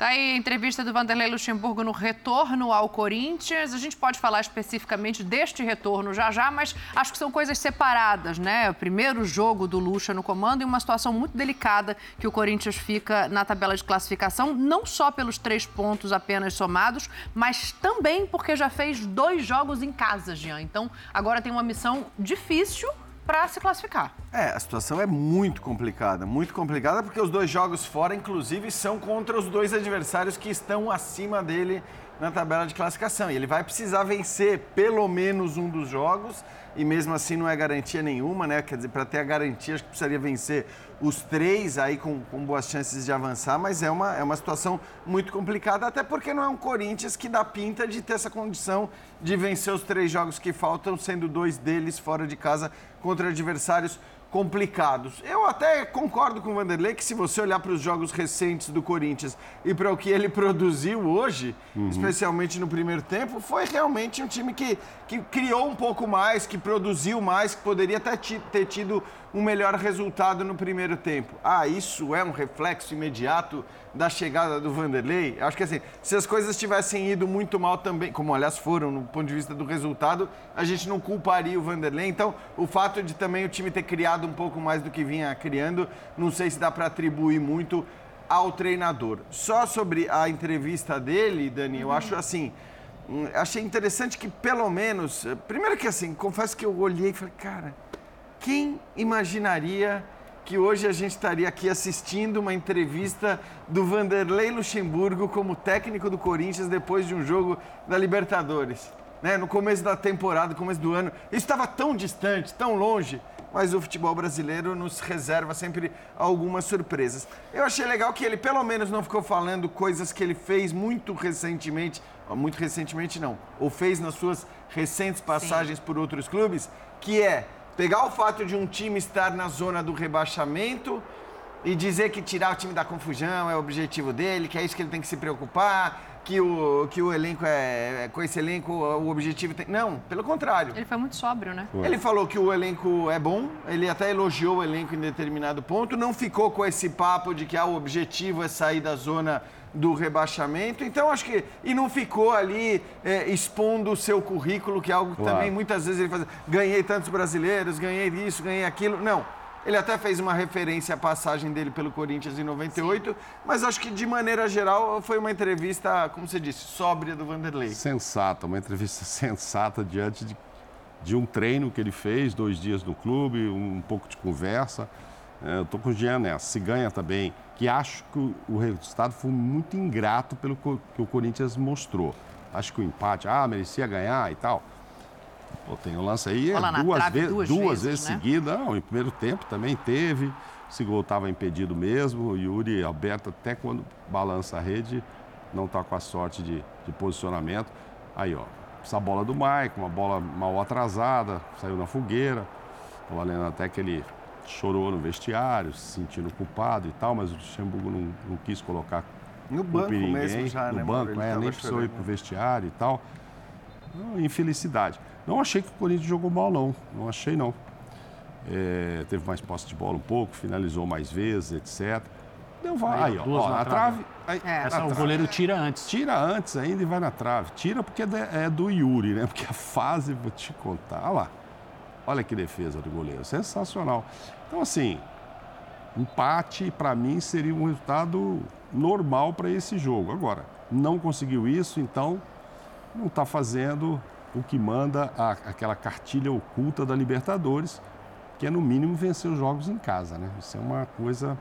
Tá aí a entrevista do Vanderlei Luxemburgo no retorno ao Corinthians. A gente pode falar especificamente deste retorno já já, mas acho que são coisas separadas, né? O primeiro jogo do Luxa no comando e uma situação muito delicada que o Corinthians fica na tabela de classificação, não só pelos três pontos apenas somados, mas também porque já fez dois jogos em casa, Jean. Então agora tem uma missão difícil para se classificar. É, a situação é muito complicada, muito complicada porque os dois jogos fora, inclusive, são contra os dois adversários que estão acima dele na tabela de classificação. E ele vai precisar vencer pelo menos um dos jogos e mesmo assim não é garantia nenhuma, né? Quer dizer, para ter a garantia, acho que precisaria vencer os três aí com, com boas chances de avançar, mas é uma, é uma situação muito complicada, até porque não é um Corinthians que dá pinta de ter essa condição de vencer os três jogos que faltam, sendo dois deles fora de casa contra adversários complicados. Eu até concordo com o Vanderlei que se você olhar para os jogos recentes do Corinthians e para o que ele produziu hoje, uhum. especialmente no primeiro tempo, foi realmente um time que, que criou um pouco mais, que produziu mais, que poderia até ter tido um melhor resultado no primeiro tempo. Ah, isso é um reflexo imediato da chegada do Vanderlei? Acho que assim, se as coisas tivessem ido muito mal também, como aliás foram no ponto de vista do resultado, a gente não culparia o Vanderlei. Então, o fato de também o time ter criado um pouco mais do que vinha criando, não sei se dá para atribuir muito ao treinador. Só sobre a entrevista dele, Dani, eu acho assim, hum, achei interessante que pelo menos, primeiro que assim, confesso que eu olhei e falei, cara, quem imaginaria que hoje a gente estaria aqui assistindo uma entrevista do Vanderlei Luxemburgo como técnico do Corinthians depois de um jogo da Libertadores? Né? No começo da temporada, no começo do ano. Isso estava tão distante, tão longe, mas o futebol brasileiro nos reserva sempre algumas surpresas. Eu achei legal que ele, pelo menos, não ficou falando coisas que ele fez muito recentemente, muito recentemente não, ou fez nas suas recentes passagens Sim. por outros clubes, que é pegar o fato de um time estar na zona do rebaixamento e dizer que tirar o time da confusão é o objetivo dele, que é isso que ele tem que se preocupar, que o, que o elenco é, é com esse elenco o objetivo tem. Não, pelo contrário. Ele foi muito sóbrio, né? Ele falou que o elenco é bom, ele até elogiou o elenco em determinado ponto, não ficou com esse papo de que ah, o objetivo é sair da zona do rebaixamento. Então, acho que. E não ficou ali é, expondo o seu currículo, que é algo que claro. também muitas vezes ele faz. Ganhei tantos brasileiros, ganhei isso, ganhei aquilo. Não. Ele até fez uma referência à passagem dele pelo Corinthians em 98, Sim. mas acho que de maneira geral foi uma entrevista, como você disse, sóbria do Vanderlei. Sensata, uma entrevista sensata diante de, de um treino que ele fez, dois dias no clube, um, um pouco de conversa. É, eu estou com o Jean nessa. Se ganha também que acho que o resultado foi muito ingrato pelo que o Corinthians mostrou. Acho que o empate, ah, merecia ganhar e tal. Pô, tem um lance aí, duas, ve duas, duas, vezes, né? seguidas. Não, em primeiro tempo também teve. Esse gol estava impedido mesmo. O Yuri Alberto, até quando balança a rede, não está com a sorte de, de, posicionamento. Aí, ó, essa bola do Maicon, uma bola mal atrasada, saiu na fogueira. Estou valendo até que ele chorou no vestiário, se sentindo culpado e tal, mas o Luxemburgo não, não quis colocar no banco ninguém, mesmo já, no né, banco, é, nem precisou ir pro vestiário e tal. infelicidade. Não achei que o Corinthians jogou mal, não. Não achei, não. É, teve mais posse de bola um pouco, finalizou mais vezes, etc. Deu vai, aí, ó, ó, na trave. Aí, é. Essa, o goleiro tira antes. Tira antes ainda e vai na trave. Tira porque é, é do Yuri, né? Porque a fase, vou te contar, olha lá. Olha que defesa do goleiro, sensacional. Então, assim, empate para mim seria um resultado normal para esse jogo. Agora, não conseguiu isso, então não está fazendo o que manda a, aquela cartilha oculta da Libertadores, que é no mínimo vencer os jogos em casa, né? Isso é uma coisa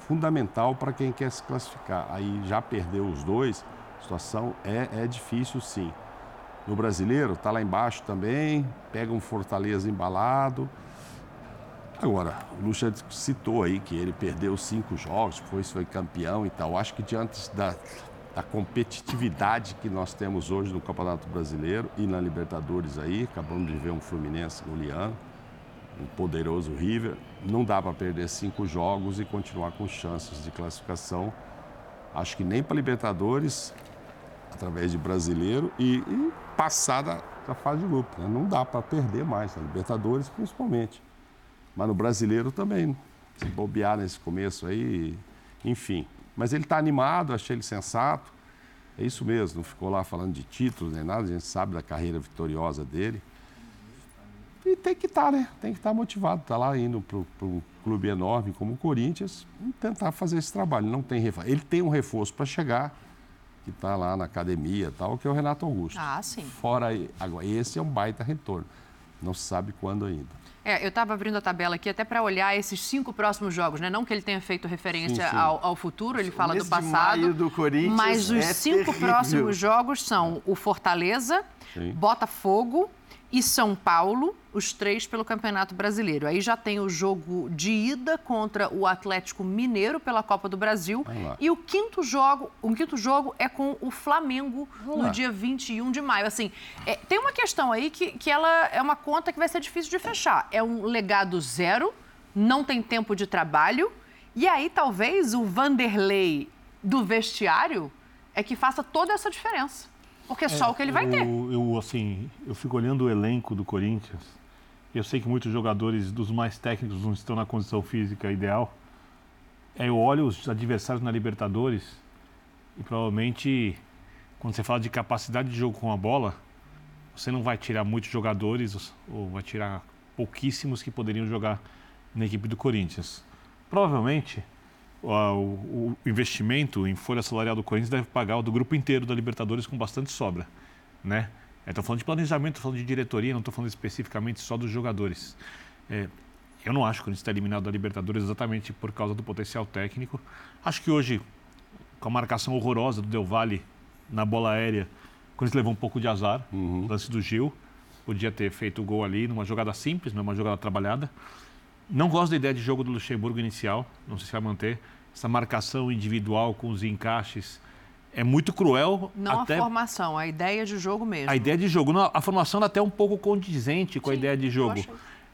fundamental para quem quer se classificar. Aí já perdeu os dois, a situação é, é difícil sim. No brasileiro, está lá embaixo também, pega um Fortaleza embalado. Agora, o Lucha citou aí que ele perdeu cinco jogos, foi, foi campeão e tal. Acho que diante da, da competitividade que nós temos hoje no Campeonato Brasileiro e na Libertadores aí. Acabamos de ver um Fluminense goleando, um poderoso River. Não dá para perder cinco jogos e continuar com chances de classificação. Acho que nem para Libertadores, através de brasileiro, e, e passar da, da fase de grupo. Né? Não dá para perder mais, na Libertadores principalmente. Mas no brasileiro também. Se bobear nesse começo aí, enfim. Mas ele está animado, achei ele sensato. É isso mesmo, não ficou lá falando de títulos nem nada, a gente sabe da carreira vitoriosa dele. E tem que estar, tá, né? Tem que estar tá motivado, está lá indo para um clube enorme como o Corinthians e tentar fazer esse trabalho. Não tem reforço. Ele tem um reforço para chegar, que está lá na academia tal, que é o Renato Augusto. Ah, sim. Fora, agora, esse é um baita retorno. Não se sabe quando ainda. É, eu estava abrindo a tabela aqui até para olhar esses cinco próximos jogos, né? Não que ele tenha feito referência sim, sim. Ao, ao, futuro, ele fala do passado. do Corinthians mas os é cinco terrível. próximos jogos são o Fortaleza, sim. Botafogo, e São Paulo, os três pelo Campeonato Brasileiro. Aí já tem o jogo de ida contra o Atlético Mineiro pela Copa do Brasil. E o quinto jogo, o quinto jogo é com o Flamengo no dia 21 de maio. Assim, é, tem uma questão aí que, que ela é uma conta que vai ser difícil de fechar. É um legado zero, não tem tempo de trabalho. E aí talvez o Vanderlei do vestiário é que faça toda essa diferença. Porque é só o que ele vai ter. Eu, assim, eu fico olhando o elenco do Corinthians. Eu sei que muitos jogadores dos mais técnicos não estão na condição física ideal. Eu olho os adversários na Libertadores e provavelmente, quando você fala de capacidade de jogo com a bola, você não vai tirar muitos jogadores ou vai tirar pouquíssimos que poderiam jogar na equipe do Corinthians. Provavelmente o, investimento em folha salarial do Corinthians deve pagar o do grupo inteiro da Libertadores com bastante sobra, né? Estou falando de planejamento, falando de diretoria, não estou falando especificamente só dos jogadores. É, eu não acho que o Corinthians está eliminado da Libertadores exatamente por causa do potencial técnico. Acho que hoje, com a marcação horrorosa do Del Valle na bola aérea, o Corinthians levou um pouco de azar, uhum. lance do Gil. Podia ter feito o gol ali numa jogada simples, numa é jogada trabalhada. Não gosto da ideia de jogo do Luxemburgo inicial, não sei se vai manter. Essa marcação individual com os encaixes é muito cruel. Não até... a formação, a ideia de jogo mesmo. A ideia de jogo. Não, a formação é até um pouco condizente com Sim, a ideia de jogo.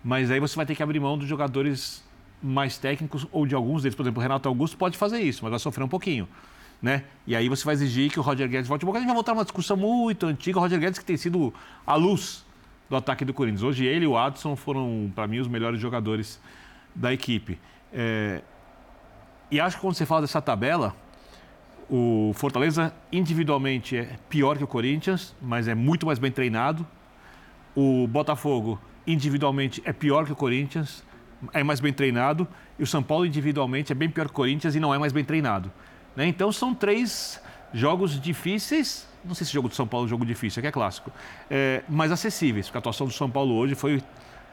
Mas aí você vai ter que abrir mão dos jogadores mais técnicos ou de alguns deles. Por exemplo, o Renato Augusto pode fazer isso, mas vai sofrer um pouquinho. Né? E aí você vai exigir que o Roger Guedes volte. A gente vai voltar uma discussão muito antiga. O Roger Guedes que tem sido a luz do ataque do Corinthians. Hoje ele e o Adson foram, para mim, os melhores jogadores da equipe. É... E acho que quando você fala dessa tabela, o Fortaleza individualmente é pior que o Corinthians, mas é muito mais bem treinado. O Botafogo individualmente é pior que o Corinthians, é mais bem treinado. E o São Paulo individualmente é bem pior que o Corinthians e não é mais bem treinado. Né? Então são três jogos difíceis. Não sei se o jogo do São Paulo é um jogo difícil, é que é clássico. É, mas acessíveis, porque a atuação do São Paulo hoje foi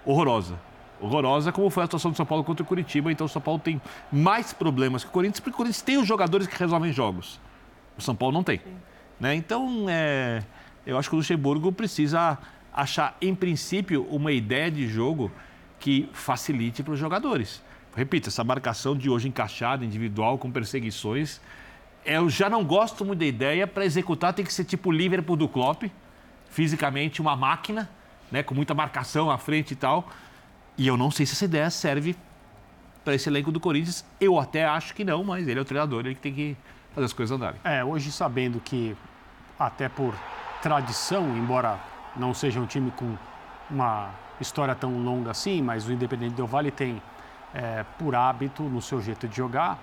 horrorosa horrorosa, como foi a situação do São Paulo contra o Curitiba. Então o São Paulo tem mais problemas que o Corinthians, porque o Corinthians tem os jogadores que resolvem jogos. O São Paulo não tem. Né? Então, é, eu acho que o Luxemburgo precisa achar, em princípio, uma ideia de jogo que facilite para os jogadores. Repito, essa marcação de hoje encaixada, individual, com perseguições, eu já não gosto muito da ideia. Para executar, tem que ser tipo o Liverpool do Klopp, fisicamente uma máquina, né, com muita marcação à frente e tal. E eu não sei se essa ideia serve para esse elenco do Corinthians. Eu até acho que não, mas ele é o treinador, ele tem que fazer as coisas andarem. É, hoje sabendo que, até por tradição, embora não seja um time com uma história tão longa assim, mas o Independente Del Vale tem, é, por hábito, no seu jeito de jogar,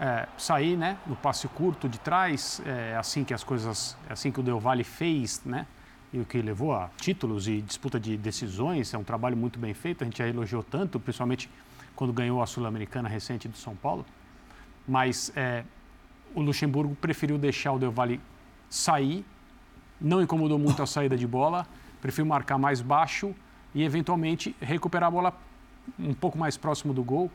é, sair né, no passe curto de trás, é assim que as coisas, assim que o Del Valle fez, né? E o que levou a títulos e disputa de decisões. É um trabalho muito bem feito, a gente já elogiou tanto, principalmente quando ganhou a Sul-Americana recente do São Paulo. Mas é, o Luxemburgo preferiu deixar o Del Valle sair, não incomodou muito a saída de bola, preferiu marcar mais baixo e, eventualmente, recuperar a bola um pouco mais próximo do gol.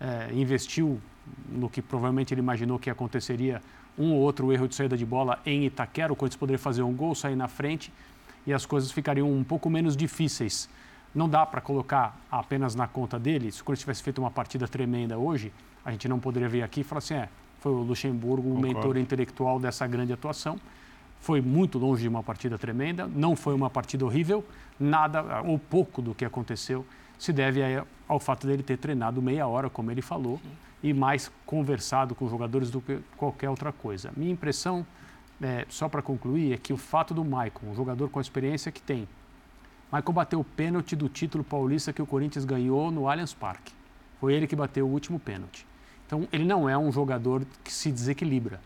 É, investiu no que provavelmente ele imaginou que aconteceria um ou outro erro de saída de bola em Itaquera, o Corinthians poderia fazer um gol, sair na frente e as coisas ficariam um pouco menos difíceis. Não dá para colocar apenas na conta dele. Se o Corinthians tivesse feito uma partida tremenda hoje, a gente não poderia vir aqui e falar assim: é, foi o Luxemburgo, o Concordo. mentor intelectual dessa grande atuação. Foi muito longe de uma partida tremenda, não foi uma partida horrível, nada ou pouco do que aconteceu se deve ao fato dele ter treinado meia hora, como ele falou, e mais conversado com os jogadores do que qualquer outra coisa. Minha impressão, é, só para concluir, é que o fato do Maicon, um jogador com a experiência que tem, Michael bateu o pênalti do título paulista que o Corinthians ganhou no Allianz Parque. Foi ele que bateu o último pênalti. Então, ele não é um jogador que se desequilibra.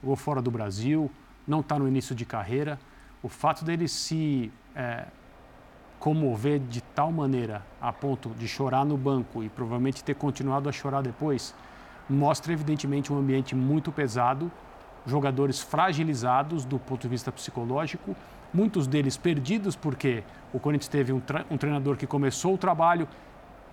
Jogou fora do Brasil, não está no início de carreira. O fato dele se é, comover de tal maneira a ponto de chorar no banco e provavelmente ter continuado a chorar depois, mostra evidentemente um ambiente muito pesado, jogadores fragilizados do ponto de vista psicológico, muitos deles perdidos porque o Corinthians teve um, um treinador que começou o trabalho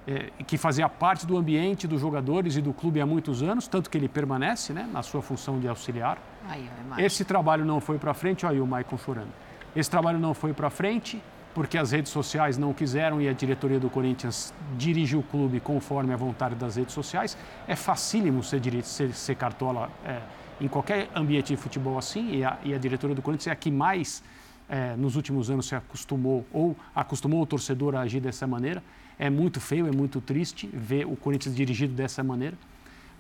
eh, que fazia parte do ambiente dos jogadores e do clube há muitos anos, tanto que ele permanece né, na sua função de auxiliar. Aí, imagem. Esse trabalho não foi para frente, olha aí o Maicon chorando. Esse trabalho não foi para frente porque as redes sociais não quiseram e a diretoria do Corinthians dirige o clube conforme a vontade das redes sociais. É facílimo ser, ser, ser cartola é, em qualquer ambiente de futebol assim e a, e a diretoria do Corinthians é a que mais é, nos últimos anos se acostumou ou acostumou o torcedor a agir dessa maneira. É muito feio, é muito triste ver o Corinthians dirigido dessa maneira,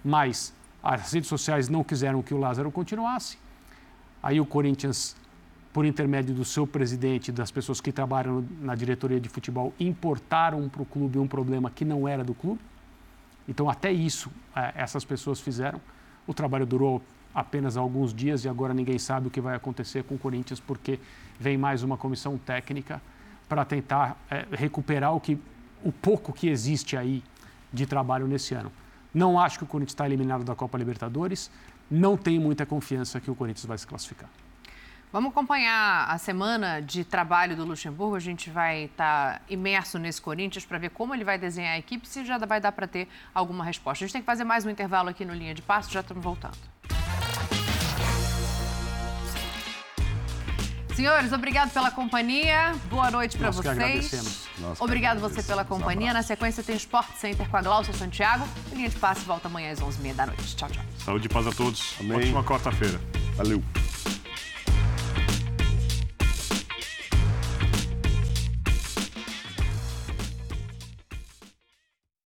mas as redes sociais não quiseram que o Lázaro continuasse. Aí o Corinthians, por intermédio do seu presidente das pessoas que trabalham na diretoria de futebol, importaram para o clube um problema que não era do clube. Então, até isso, eh, essas pessoas fizeram. O trabalho durou apenas alguns dias e agora ninguém sabe o que vai acontecer com o Corinthians, porque vem mais uma comissão técnica para tentar eh, recuperar o, que, o pouco que existe aí de trabalho nesse ano. Não acho que o Corinthians está eliminado da Copa Libertadores, não tenho muita confiança que o Corinthians vai se classificar. Vamos acompanhar a semana de trabalho do Luxemburgo. A gente vai estar imerso nesse Corinthians para ver como ele vai desenhar a equipe, se já vai dar para ter alguma resposta. A gente tem que fazer mais um intervalo aqui no Linha de Passo, já estamos voltando. Senhores, obrigado pela companhia. Boa noite para vocês. agradecemos. Nós que Obrigado você pela Um companhia. Na sequência tem Sport Center com a Glaucia Santiago. Linha de Passe volta amanhã às 11h30 da noite. Tchau, tchau. Saúde e paz a todos. Amém. Ótima quarta-feira. Valeu.